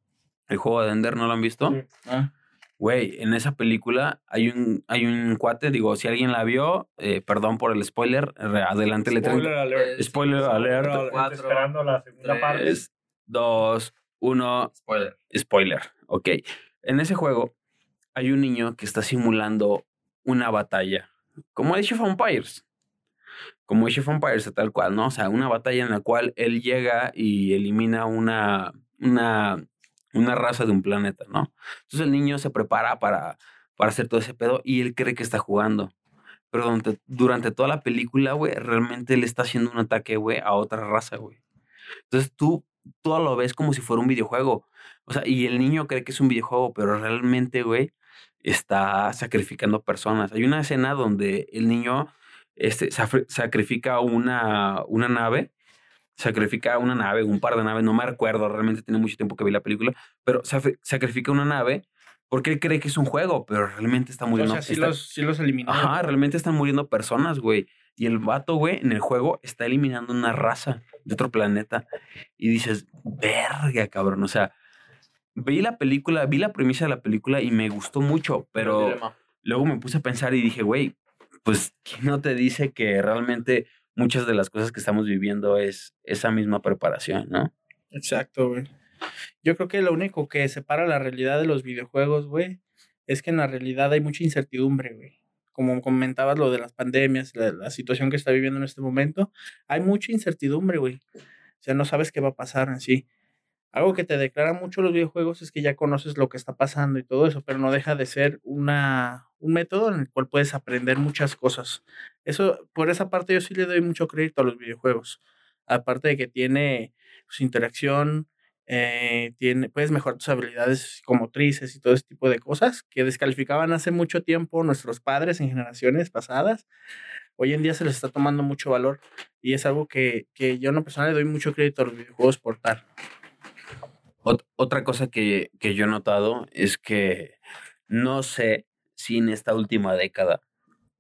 A: ¿El juego de Ender no lo han visto? Ah. Güey, en esa película hay un, hay un cuate, digo, si alguien la vio, eh, perdón por el spoiler, adelante le
E: Spoiler alert.
A: Spoiler alert.
E: Cuatro, esperando la segunda parte.
A: Dos, uno.
D: Spoiler.
A: Spoiler, ok. En ese juego hay un niño que está simulando una batalla, como Age of Empires como Age of Empires, tal cual, ¿no? O sea, una batalla en la cual él llega y elimina una, una, una raza de un planeta, ¿no? Entonces el niño se prepara para, para hacer todo ese pedo y él cree que está jugando. Pero durante, durante toda la película, güey, realmente le está haciendo un ataque, güey, a otra raza, güey. Entonces tú todo lo ves como si fuera un videojuego. O sea, y el niño cree que es un videojuego, pero realmente, güey, está sacrificando personas. Hay una escena donde el niño este, sacrifica una, una nave, sacrifica una nave, un par de naves, no me recuerdo, realmente tiene mucho tiempo que vi la película, pero sacrifica una nave porque él cree que es un juego, pero realmente está muriendo.
B: O sea, sí, los, sí los eliminó.
A: Ajá, realmente están muriendo personas, güey. Y el vato, güey, en el juego está eliminando una raza de otro planeta. Y dices, verga, cabrón. O sea, vi la película, vi la premisa de la película y me gustó mucho, pero luego me puse a pensar y dije, güey, pues, ¿quién no te dice que realmente muchas de las cosas que estamos viviendo es esa misma preparación, ¿no?
B: Exacto, güey. Yo creo que lo único que separa la realidad de los videojuegos, güey, es que en la realidad hay mucha incertidumbre, güey. Como comentabas lo de las pandemias, la, situación que está viviendo en este momento, hay mucha incertidumbre, güey. O sea, no sabes qué va a pasar en sí. Algo que te declara mucho los videojuegos es que ya conoces lo que está pasando y todo eso, pero no deja de ser una, un método en el cual puedes aprender muchas cosas. Eso, por esa parte yo sí le doy mucho crédito a los videojuegos. Aparte de que tiene su pues, interacción, eh, tiene, puedes mejorar tus habilidades como motrices y todo ese tipo de cosas que descalificaban hace mucho tiempo nuestros padres en generaciones pasadas. Hoy en día se les está tomando mucho valor y es algo que, que yo en lo personal le doy mucho crédito a los videojuegos por tal
A: otra cosa que, que yo he notado es que no sé si en esta última década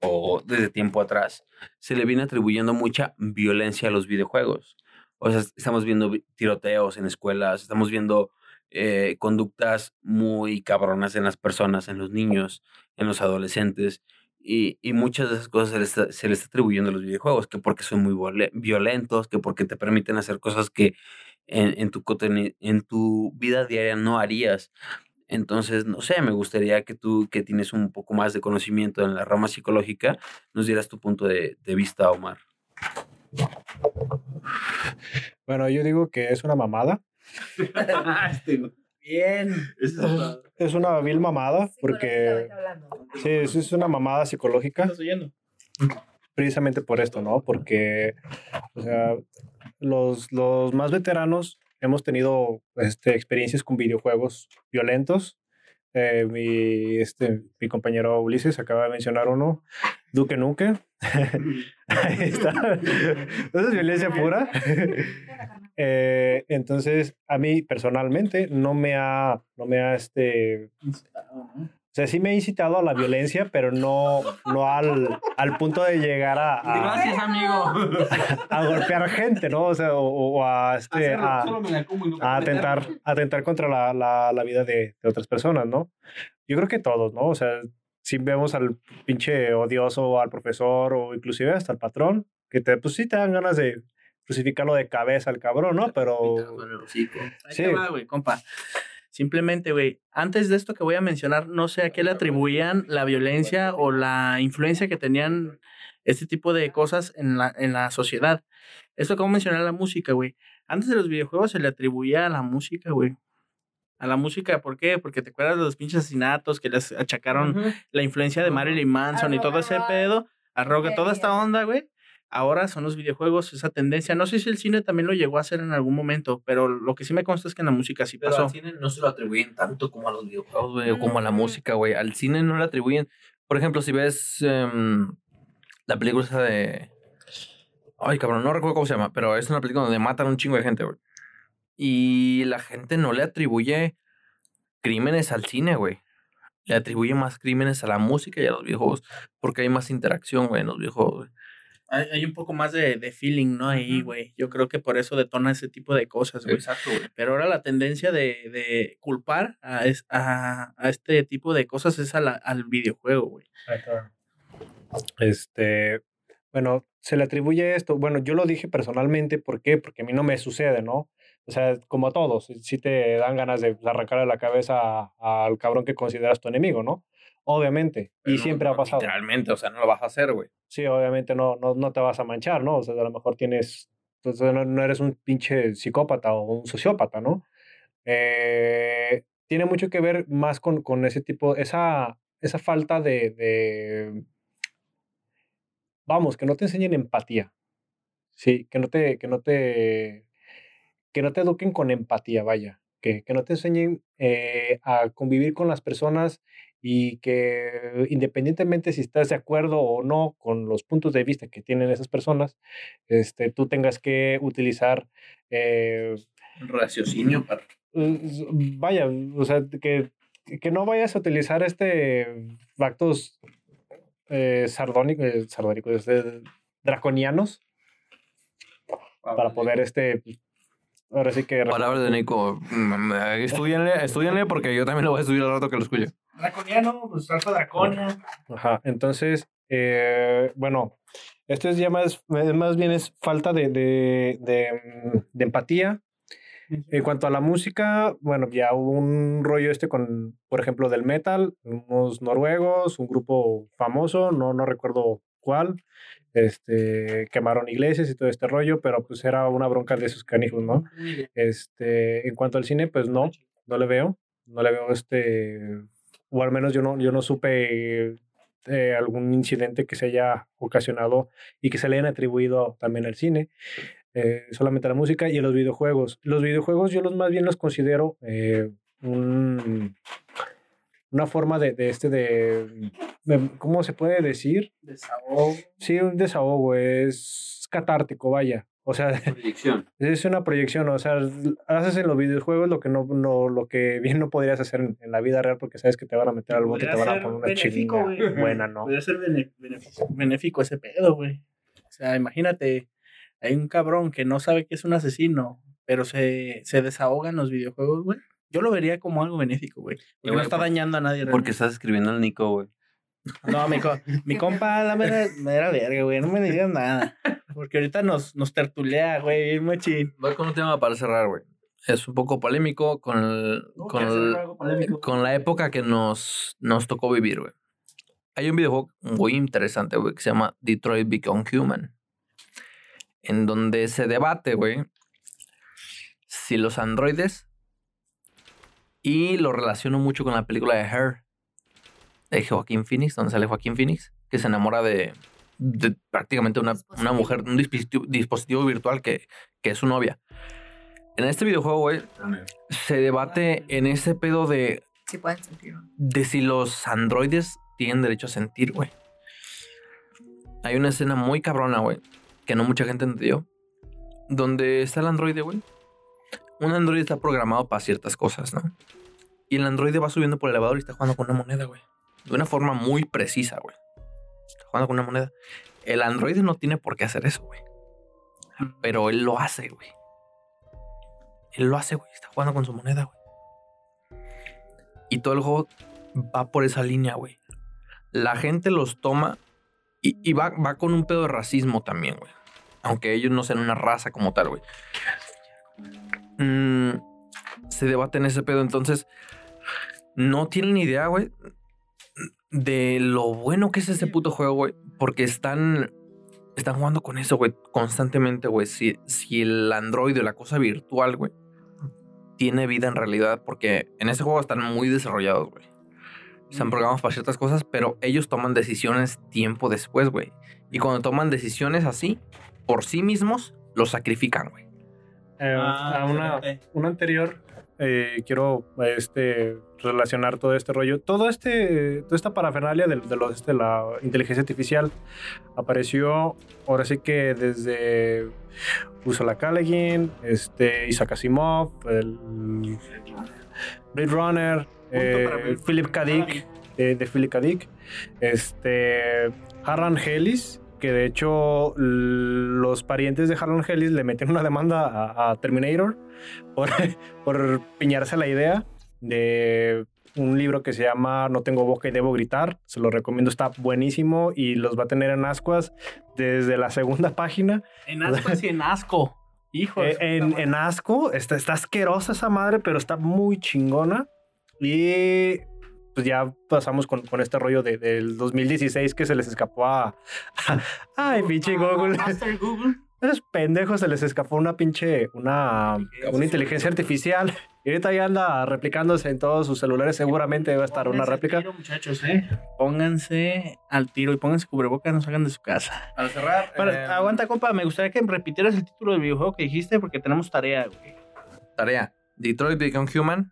A: o desde tiempo atrás se le viene atribuyendo mucha violencia a los videojuegos. O sea, estamos viendo tiroteos en escuelas, estamos viendo eh, conductas muy cabronas en las personas, en los niños, en los adolescentes. Y, y muchas de esas cosas se les, está, se les está atribuyendo a los videojuegos, que porque son muy violentos, que porque te permiten hacer cosas que en, tu, en tu vida diaria no harías. Entonces, no sé, me gustaría que tú, que tienes un poco más de conocimiento en la rama psicológica, nos dieras tu punto de, vista, Omar.
E: Bueno, yo digo que es una mamada.
B: Bien.
E: Es una vil mamada porque... Sí, es una mamada psicológica. ¿Estás oyendo? Precisamente por esto, ¿no? Porque, o sea, los, los más veteranos hemos tenido este, experiencias con videojuegos violentos. Eh, mi, este, mi compañero Ulises acaba de mencionar uno, Duque Nuque. Ahí está. Eso es violencia pura. eh, entonces, a mí personalmente no me ha, no me ha este, o sea, sí me ha incitado a la violencia, pero no, no al, al punto de llegar a,
B: Gracias, amigo.
E: A, golpear gente, ¿no? O sea, o, a, este, a, a, atentar, atentar contra la, la, la vida de, de, otras personas, ¿no? Yo creo que todos, ¿no? O sea, si vemos al pinche odioso, al profesor o inclusive hasta al patrón, que te, pues sí te dan ganas de crucificarlo de cabeza al cabrón, ¿no? Pero...
B: Sí. güey, compa. Simplemente, güey, antes de esto que voy a mencionar, no sé a qué le atribuían la violencia o la influencia que tenían este tipo de cosas en la, en la sociedad. Esto como mencionar la música, güey. Antes de los videojuegos se le atribuía a la música, güey. A la música, ¿por qué? Porque te acuerdas de los pinches asesinatos que les achacaron la influencia de Marilyn Manson y todo ese pedo, a rock, toda esta onda, güey ahora son los videojuegos, esa tendencia. No sé si el cine también lo llegó a hacer en algún momento, pero lo que sí me consta es que en la música sí
D: pero
B: pasó.
D: Al cine no se lo atribuyen tanto como a los videojuegos, güey, o como a la música, güey. Al cine no le atribuyen. Por ejemplo, si ves em, la película esa de. Ay, cabrón, no recuerdo cómo se llama, pero es una película donde matan a un chingo de gente, güey. Y la gente no le atribuye crímenes al cine, güey. Le atribuye más crímenes a la música y a los videojuegos, porque hay más interacción, güey, en los videojuegos, güey
B: hay, un poco más de, de feeling, ¿no? Ahí, güey. Yo creo que por eso detona ese tipo de cosas, güey.
D: Exacto, güey.
B: Pero ahora la tendencia de, de culpar a, a, a, este tipo de cosas es a la, al videojuego, güey.
E: Este, bueno, se le atribuye esto. Bueno, yo lo dije personalmente, ¿por qué? Porque a mí no me sucede, ¿no? O sea, como a todos, si te dan ganas de arrancarle la cabeza al cabrón que consideras tu enemigo, ¿no? Obviamente. y siempre ha pasado.
D: Literalmente, o sea, no lo vas a hacer, güey.
E: Sí, obviamente no, no, no te vas a manchar, ¿no? O sea, a lo mejor tienes. Entonces pues, no, eres un pinche psicópata o un sociópata, ¿no? Eh, tiene mucho que ver más con, con ese tipo, esa, esa falta de, de, Vamos, que no te enseñen empatía. Sí, que no te. Que no te que no te eduquen con empatía, vaya. Que, que no te enseñen eh, a convivir con las personas y que independientemente si estás de acuerdo o no con los puntos de vista que tienen esas personas, este, tú tengas que utilizar... Eh,
D: raciocinio para...
E: Vaya, o sea, que, que no vayas a utilizar este actos eh, sardónicos, eh, sardónicos este, draconianos para poder este ahora sí que
D: palabras de Nico mm, estudianle, estudianle porque yo también lo voy a estudiar al rato que lo escuche
B: Draconiano, pues alfa draconia.
E: Ajá, entonces, Eh, bueno, esto es ya más, más bien es falta de, de, de, empatía. En cuanto a la música, bueno, ya hubo un rollo este con, por ejemplo, del metal, unos noruegos, un grupo famoso, no, no recuerdo cuál, este, quemaron iglesias y todo este rollo, pero pues era una bronca de esos canijos, ¿no? Este, en cuanto al cine, pues no, no le veo, no le veo este, o al menos yo no, yo no supe eh, algún incidente que se haya ocasionado y que se le hayan atribuido también al cine, eh, solamente a la música y a los videojuegos. Los videojuegos yo los más bien los considero eh, un, una forma de, de este de, ¿cómo se puede decir?
B: Desahogo.
E: Sí, un desahogo, es catártico, vaya. O sea,
A: proyección.
E: es una proyección, o sea, haces en los videojuegos lo que no, no lo que bien no podrías hacer en, la vida real porque sabes que te van a meter al bote y te van a poner una chinga buena, ¿no?
B: Podría ser benéfico, ese pedo, güey. O sea, imagínate, hay un cabrón que no sabe que es un asesino, pero se, se desahoga en los videojuegos, güey. Yo lo vería como algo benéfico, güey. Porque no está dañando a nadie.
A: Porque estás escribiendo al Nico, güey.
B: No, mi, mi compa, la mera, mera verga, güey. No me digas nada. Porque ahorita nos, nos tertulea, güey, bien machín.
D: Voy con un tema para cerrar, güey. Es un poco polémico con, el, con, con la época que nos, nos tocó vivir, güey. Hay un videojuego muy interesante, güey, que se llama Detroit Become Human. En donde se debate, güey, si los androides. Y lo relaciono mucho con la película de Her de Joaquín Phoenix, donde sale Joaquín Phoenix, que se enamora de, prácticamente una, una, mujer, un dispositivo, virtual que, que, es su novia. En este videojuego, güey, se debate en ese pedo de.
C: Si pueden sentir.
D: De si los androides tienen derecho a sentir, güey. Hay una escena muy cabrona, güey, que no mucha gente entendió. Donde está el androide, güey. Un androide está programado para ciertas cosas, ¿no? Y el androide va subiendo por el elevador y está jugando con una moneda, güey de una forma muy precisa, güey. Está jugando con una moneda. El androide no tiene por qué hacer eso, güey. Pero él lo hace, güey. Él lo hace, güey. Está jugando con su moneda, güey. Y todo el juego va por esa línea, güey. La gente los toma y, va, va, con un pedo de racismo también, güey. Aunque ellos no sean una raza como tal, güey. Mm, se debate en ese pedo. Entonces, no tienen idea, güey, de lo bueno que es ese puto juego, güey. Porque están, están jugando con eso, güey, constantemente, güey. Si, si el Android o la cosa virtual, güey, tiene vida en realidad. Porque en ese juego están muy desarrollados, güey. Están programados para ciertas cosas, pero ellos toman decisiones tiempo después, güey. Y cuando toman decisiones así, por sí mismos, los sacrifican, güey.
E: Eh, a una, una anterior eh, quiero este, relacionar todo este rollo. Todo este, toda esta parafernalia de, de, los, de la inteligencia artificial apareció ahora sí que desde Ursula Callaghan, este, Isaac Asimov, el Blade Runner, eh, Philip K. Dick, de, Philip K. Dick, este, Harlan Hellis, que de hecho los parientes de Harlan Hellis le meten una demanda a, Terminator por, por piñarse la idea de un libro que se llama No tengo boca y debo gritar. Se lo recomiendo, está buenísimo y los va a tener en ascuas desde la segunda página.
B: En ascuas y en asco. Hijo.
E: Eh, en, en, asco, está, está asquerosa esa madre, pero está muy chingona. Y pues ya pasamos con, con este rollo de, del 2016 que se les escapó a... ay, pinche Google. Google. Esos pendejos se les escapó una pinche, una, una inteligencia artificial. Y ahorita ya anda replicándose en todos sus celulares. Seguramente va a estar una réplica.
B: Tiro, muchachos, ¿eh? Pónganse al tiro y pónganse cubrebocas, no salgan de su casa.
D: Para cerrar.
B: Eh, aguanta, compa. Me gustaría que repitieras el título del videojuego que dijiste porque tenemos tarea, güey.
D: Tarea. Detroit Become Human.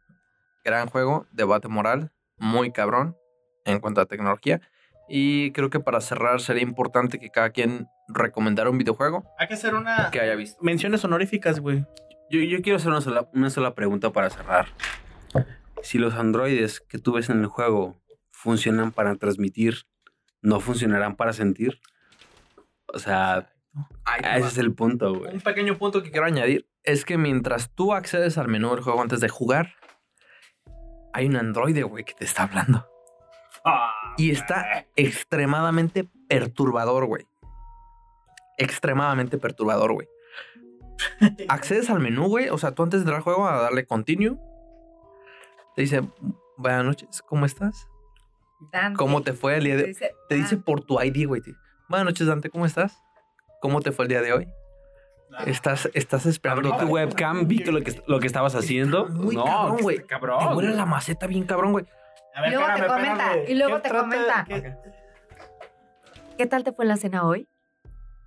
D: Gran juego. Debate moral muy cabrón en cuanto a tecnología. Y creo que para cerrar sería importante que cada quien recomendara un videojuego.
B: Hay que hacer una...
D: Que haya visto.
B: Menciones honoríficas, güey.
A: Yo, yo, quiero hacer una sola, una sola pregunta para cerrar. Si los androides que tú ves en el juego funcionan para transmitir, ¿no funcionarán para sentir? O sea, ese es el punto, güey.
D: Un pequeño punto que quiero añadir es que mientras tú accedes al menú del juego antes de jugar, hay un androide, güey, que te está hablando. Ah, y está extremadamente perturbador, güey. Extremadamente perturbador, güey. Accedes al menú, güey. O sea, tú antes de entrar al juego a darle continue, te dice, buenas noches, ¿cómo estás?
C: Dante.
D: ¿Cómo te fue el día de hoy?
C: Dice,
D: Te dice
C: ah,
D: por tu ID, güey. Buenas noches, Dante, ¿cómo estás? ¿Cómo te fue el día de hoy? Estás, estás esperando
A: tu webcam, vi que lo que, lo que estabas haciendo.
D: Muy
A: no,
D: cabrón, güey.
A: cabrón.
D: Te huele la maceta bien cabrón, güey.
B: A
C: Y luego te comenta, y luego
B: ¿Qué
C: te
B: trata-
C: comenta.
B: qué-
C: ¿Qué tal te fue en la cena hoy?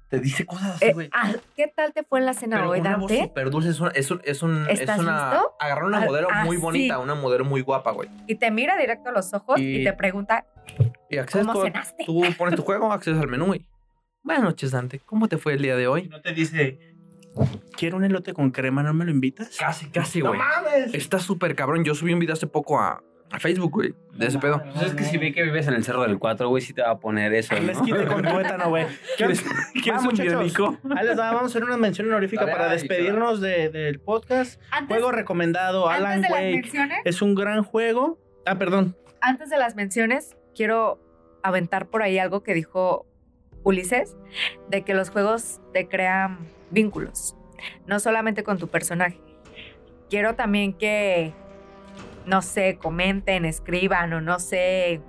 D: Te dice cosas así,
C: Eh,
D: güey.
C: ah, ¿Qué tal te fue en la cena
D: Pero
C: hoy,
D: una voz
C: Dante?
D: súper dulce. Es, una- es, un- es, un- es
C: ¿Estás
D: una...
C: listo?
D: Agarrar una
C: Ah,
D: modelo
C: ah,
D: muy
C: sí.
D: bonita, una modelo muy guapa, güey.
C: Y te mira directo a los ojos y,
D: Y-
C: te pregunta,
D: Y accedes
C: ¿Cómo
D: tú,
C: cenaste?
D: tú pones tu juego, accedes al menú, güey. Buenas noches, Dante. ¿Cómo te fue el día de hoy?
B: No te dice, quiero un elote con crema, ¿no me lo invitas?
D: Casi, casi,
B: ¡No
D: güey.
B: mames!
D: Está súper cabrón. Yo subí un video hace poco a, a Facebook, güey, de ese pedo.
A: Pues es que si ve que vives en el Cerro del 4, güey, sí te va a poner eso, ¿no?
B: esquite con tuétano, güey.
A: ¿Quieres, ¿quieres un biónico?
B: Ahí les vamos a hacer una mención honorífica para
D: ahí,
B: despedirnos de- del podcast.
C: antes,
B: Juego recomendado, Alan
C: antes de las menciones,
B: Es un gran juego. Ah, perdón.
C: antes de las menciones, quiero aventar por ahí algo que dijo Ulises, de que los juegos te crean vínculos, no solamente con tu personaje. Quiero también que, no sé, comenten, escriban o no sé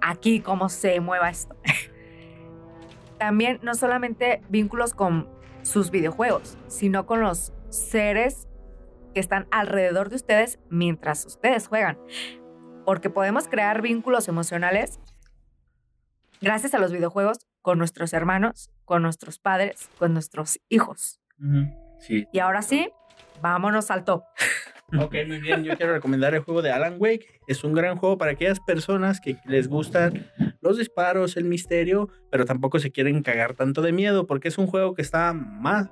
C: aquí cómo se mueva esto. también no solamente vínculos con sus videojuegos, sino con los seres que están alrededor de ustedes mientras ustedes juegan. Porque podemos crear vínculos emocionales gracias a los videojuegos con nuestros hermanos, con nuestros padres, con nuestros hijos.
A: Sí.
C: Y ahora sí, vámonos al top.
B: Ok, muy bien. Yo quiero recomendar el juego de Alan Wake. Es un gran juego para aquellas personas que les gustan los disparos, el misterio, pero tampoco se quieren cagar tanto de miedo, porque es un juego que está más.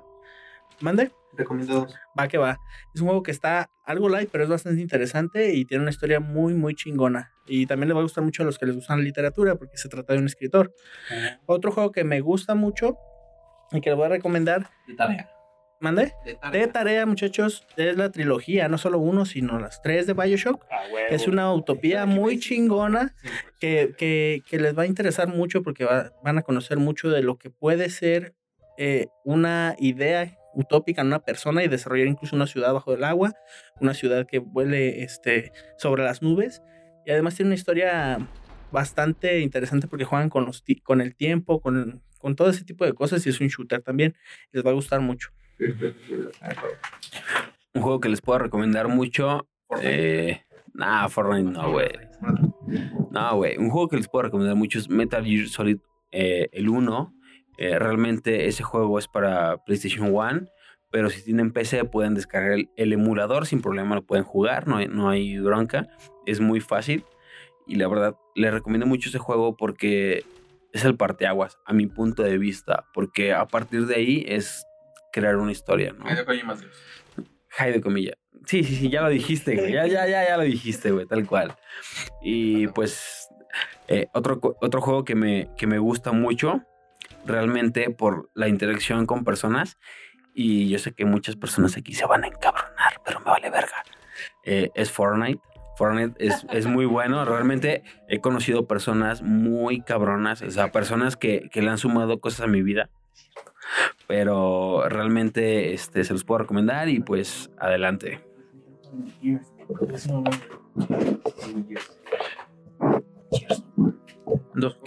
B: ¿Mande?
D: Recomiendo
B: Va que va. Es un juego que está algo light, pero es bastante interesante y tiene una historia muy, muy chingona. Y también le va a gustar mucho a los que les gustan la literatura, porque se trata de un escritor. Otro juego que me gusta mucho y que le voy a recomendar.
D: de tarea.
B: ¿Mande? De tarea, muchachos, es la trilogía, no solo uno, sino las tres de Bioshock. Es una utopía muy chingona que, que- que les va a interesar mucho porque va- van a conocer mucho de lo que puede ser eh, una idea utópica en una persona y desarrollar incluso una ciudad bajo el agua, una ciudad que vuele este, sobre las nubes. Y además tiene una historia bastante interesante porque juegan con, los con el tiempo, con, con todo ese tipo de cosas y es un shooter también. Les va a gustar mucho.
A: Un juego que les puedo recomendar mucho. Eh, nah, Fortnite no, güey. No, güey. Un juego que les puedo recomendar mucho es Metal Gear Solid eh, el 1. Eh, realmente ese juego es para PlayStation 1. Pero si tienen PC pueden descargar el, el emulador sin problema, lo pueden jugar, no hay, no hay bronca. Es muy fácil. Y la verdad, les recomiendo mucho ese juego porque es el parteaguas, a mi punto de vista. Porque a partir de ahí es crear una historia, ¿no? Jaide Comilla. Sí, sí, sí, ya lo dijiste, güey. Ya, ya, ya, ya lo dijiste, güey, tal cual. Y pues, eh, otro, otro juego que me, que me gusta mucho, realmente por la interacción con personas, y yo sé que muchas personas aquí se van a encabronar, pero me vale verga. eh, es Fortnite. Fortnite es, es muy bueno. Realmente he conocido personas muy cabronas, o sea, personas que, que le han sumado cosas a mi vida. Pero realmente este, se los puedo recomendar y pues adelante.
D: Dos.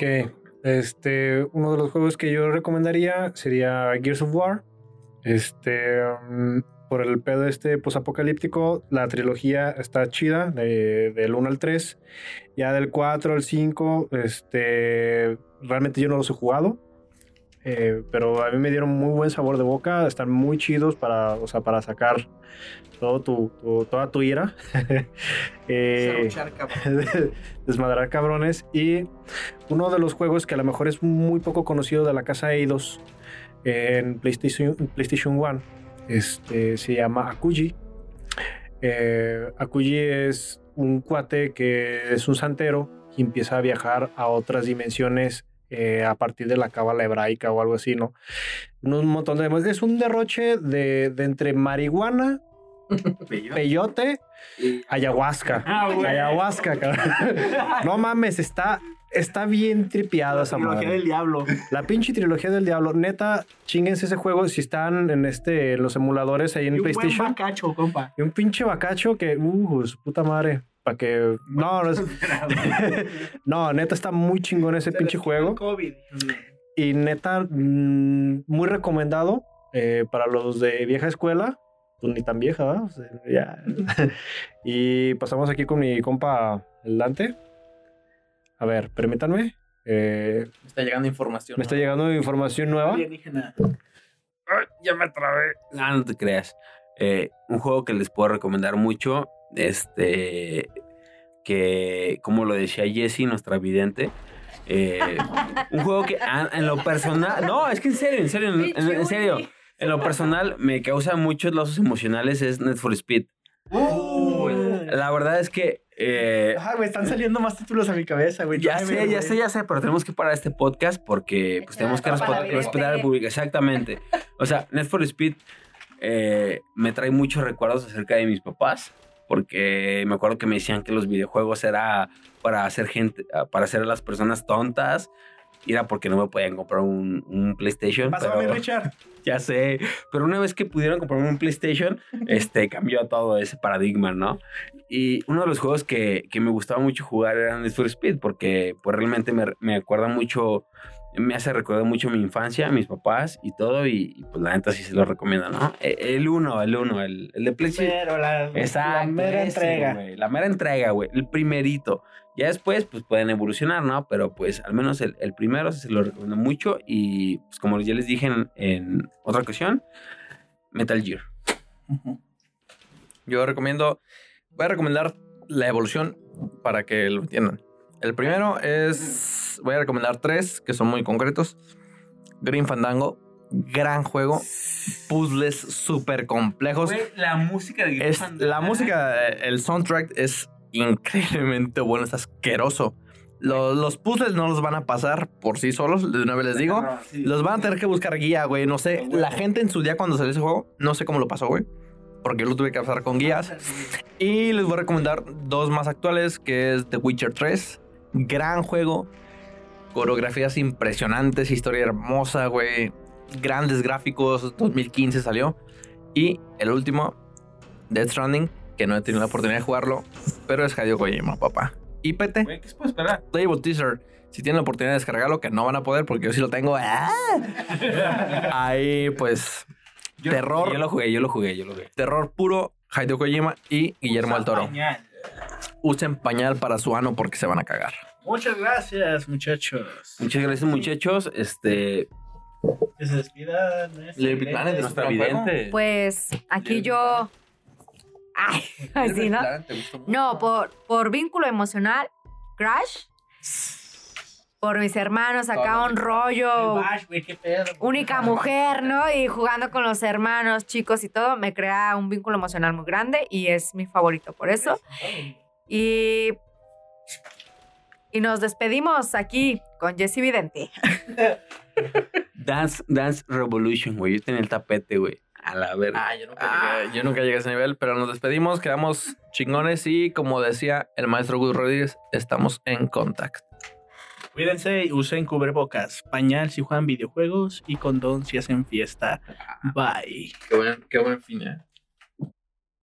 E: Este, uno de los juegos que yo recomendaría sería Gears of War. Este, mm, por el pedo este posapocalíptico, la trilogía está chida, de- del 1 al 3. Ya del 4 al 5, este, realmente yo no los he jugado. eh, pero a mí me dieron muy buen sabor de boca, están muy chidos para, o sea, para sacar todo tu, tu- toda tu ira. Eh, desmadrar cabrones. Y uno de los juegos que a lo mejor es muy poco conocido de la casa Eidos en PlayStation, PlayStation 1 este, se llama Akuji. Eh, Akuji es un cuate que es un santero y empieza a viajar a otras dimensiones eh, a partir de la cábala hebraica o algo así, ¿no? Un montón de... Es un derroche de, de entre marihuana, peyote, ayahuasca.
A: Ah.
E: Ayahuasca, cabrón. No mames, está está bien tripiado esa
B: La trilogía del diablo.
E: La pinche trilogía del diablo. Neta, chinguense ese juego si están en este, los emuladores ahí en
B: y un
E: PlayStation.
B: Buen bacacho, compa.
E: Y un pinche bacacho que, uh, su puta madre. Para que. No, no, es... no, neta está muy chingón ese pinche juego.
B: COVID.
E: Y neta, mmm, muy recomendado eh, para los de vieja escuela. Pues ni tan vieja, ¿verdad? O sea, ya. y pasamos aquí con mi compa el Dante. A ver, permítanme. Eh,
D: me está llegando información.
E: Me está llegando información nueva.
D: Ay, ya me trabé.
A: No, no te creas. Eh, un juego que les puedo recomendar mucho. Este. Que, como lo decía Jessie, nuestra vidente. Eh, un juego que ah, en lo personal. No, es que en serio, en serio, en, en, en serio. En lo personal me causa muchos lazos emocionales es Net for Speed. La verdad es que. Eh,
B: Ajá, güey, están saliendo más títulos a mi cabeza, güey.
A: ya sé, ya sé, ya sé, pero tenemos que parar este podcast porque pues tenemos que resp respetar al público. Exactamente. O sea, Net for Speed eh, me trae muchos recuerdos acerca de mis papás. Porque me acuerdo que me decían que los videojuegos era para hacer gente, para hacer a las personas tontas. Y era porque no me podían comprar un, un PlayStation.
B: Pásame,
A: pero,
B: Richard.
A: Ya sé. Pero una vez que pudieron comprarme un PlayStation, este cambió todo ese paradigma, ¿no? Y uno de los juegos que, que me gustaba mucho jugar era Need for Speed, porque pues realmente me, me acuerda mucho, me hace recordar mucho mi infancia, mis papás y todo, y, y pues la neta sí se lo recomiendo, ¿no? E, El uno, el uno, el, el de PlayStation.
B: Pero la,
A: Exacto,
B: la mera
A: ese,
B: entrega.
A: güey, la mera entrega, güey. El primerito. Ya después, pues pueden evolucionar, ¿no? Pero pues al menos el, el primero sí se lo recomiendo mucho. Y pues como ya les dije en, en otra ocasión, Metal Gear.
D: Yo recomiendo, voy a recomendar la evolución para que lo entiendan. El primero es, voy a recomendar tres que son muy concretos. Green Fandango, gran juego. Puzzles súper complejos.
B: La música de
D: Es, la música, el soundtrack es increíblemente bueno, es asqueroso. Los, los, puzzles no los van a pasar por sí solos, de una vez les digo.
B: Sí.
D: Los van a tener que buscar guía, güey. No sé, la gente en su día cuando salió ese juego, no sé cómo lo pasó, güey. Porque yo lo tuve que pasar con guías. Y les voy a recomendar dos más actuales, que es The Witcher 3. Gran juego. Coreografías impresionantes, historia hermosa, güey. Grandes gráficos, 2015 salió. Y el último, Death Stranding, que no he tenido la oportunidad de jugarlo, pero es Hideo Kojima, papá. Y PT,
B: ¿qué se puede esperar?
D: Playable Teaser. Si tienen la oportunidad de descargarlo, que no van a poder porque yo sí lo tengo. ¡ah! Ahí, pues,
A: Yo-
D: terror,
A: Yo lo jugué, yo lo jugué, yo lo jugué.
D: terror puro, Hideo Kojima y Guillermo del Toro.
B: Pañal.
D: Usen pañal para su ano porque se van a cagar.
B: Muchas gracias, muchachos.
A: Muchas gracias, muchachos. Este.
B: Que se despidan. ¿eh?
D: Little Big Planet es
A: Nuestra vidente.
C: Pues aquí yo. Ay, así, ¿no? No, por, por vínculo emocional, Crash. Por mis hermanos, acá un rollo.
B: Bash, güey, qué pedo.
C: Única mujer, ¿no? Y jugando con los hermanos, chicos y todo, me crea un vínculo emocional muy grande y es mi favorito por eso. Y. Y nos despedimos aquí con Jesse Vidente.
A: Dance, Dance Revolution, güey. Yo tenía el tapete, güey. A la verga.
D: Ah, yo nunca, Llegué, yo nunca llegué a ese nivel, pero nos despedimos, quedamos chingones y como decía el maestro Gus Rodríguez, estamos en contacto.
B: Cuídense y usen cubrebocas, pañal si juegan videojuegos y condón si hacen fiesta. Bye.
D: Qué buen, qué buen fin, eh.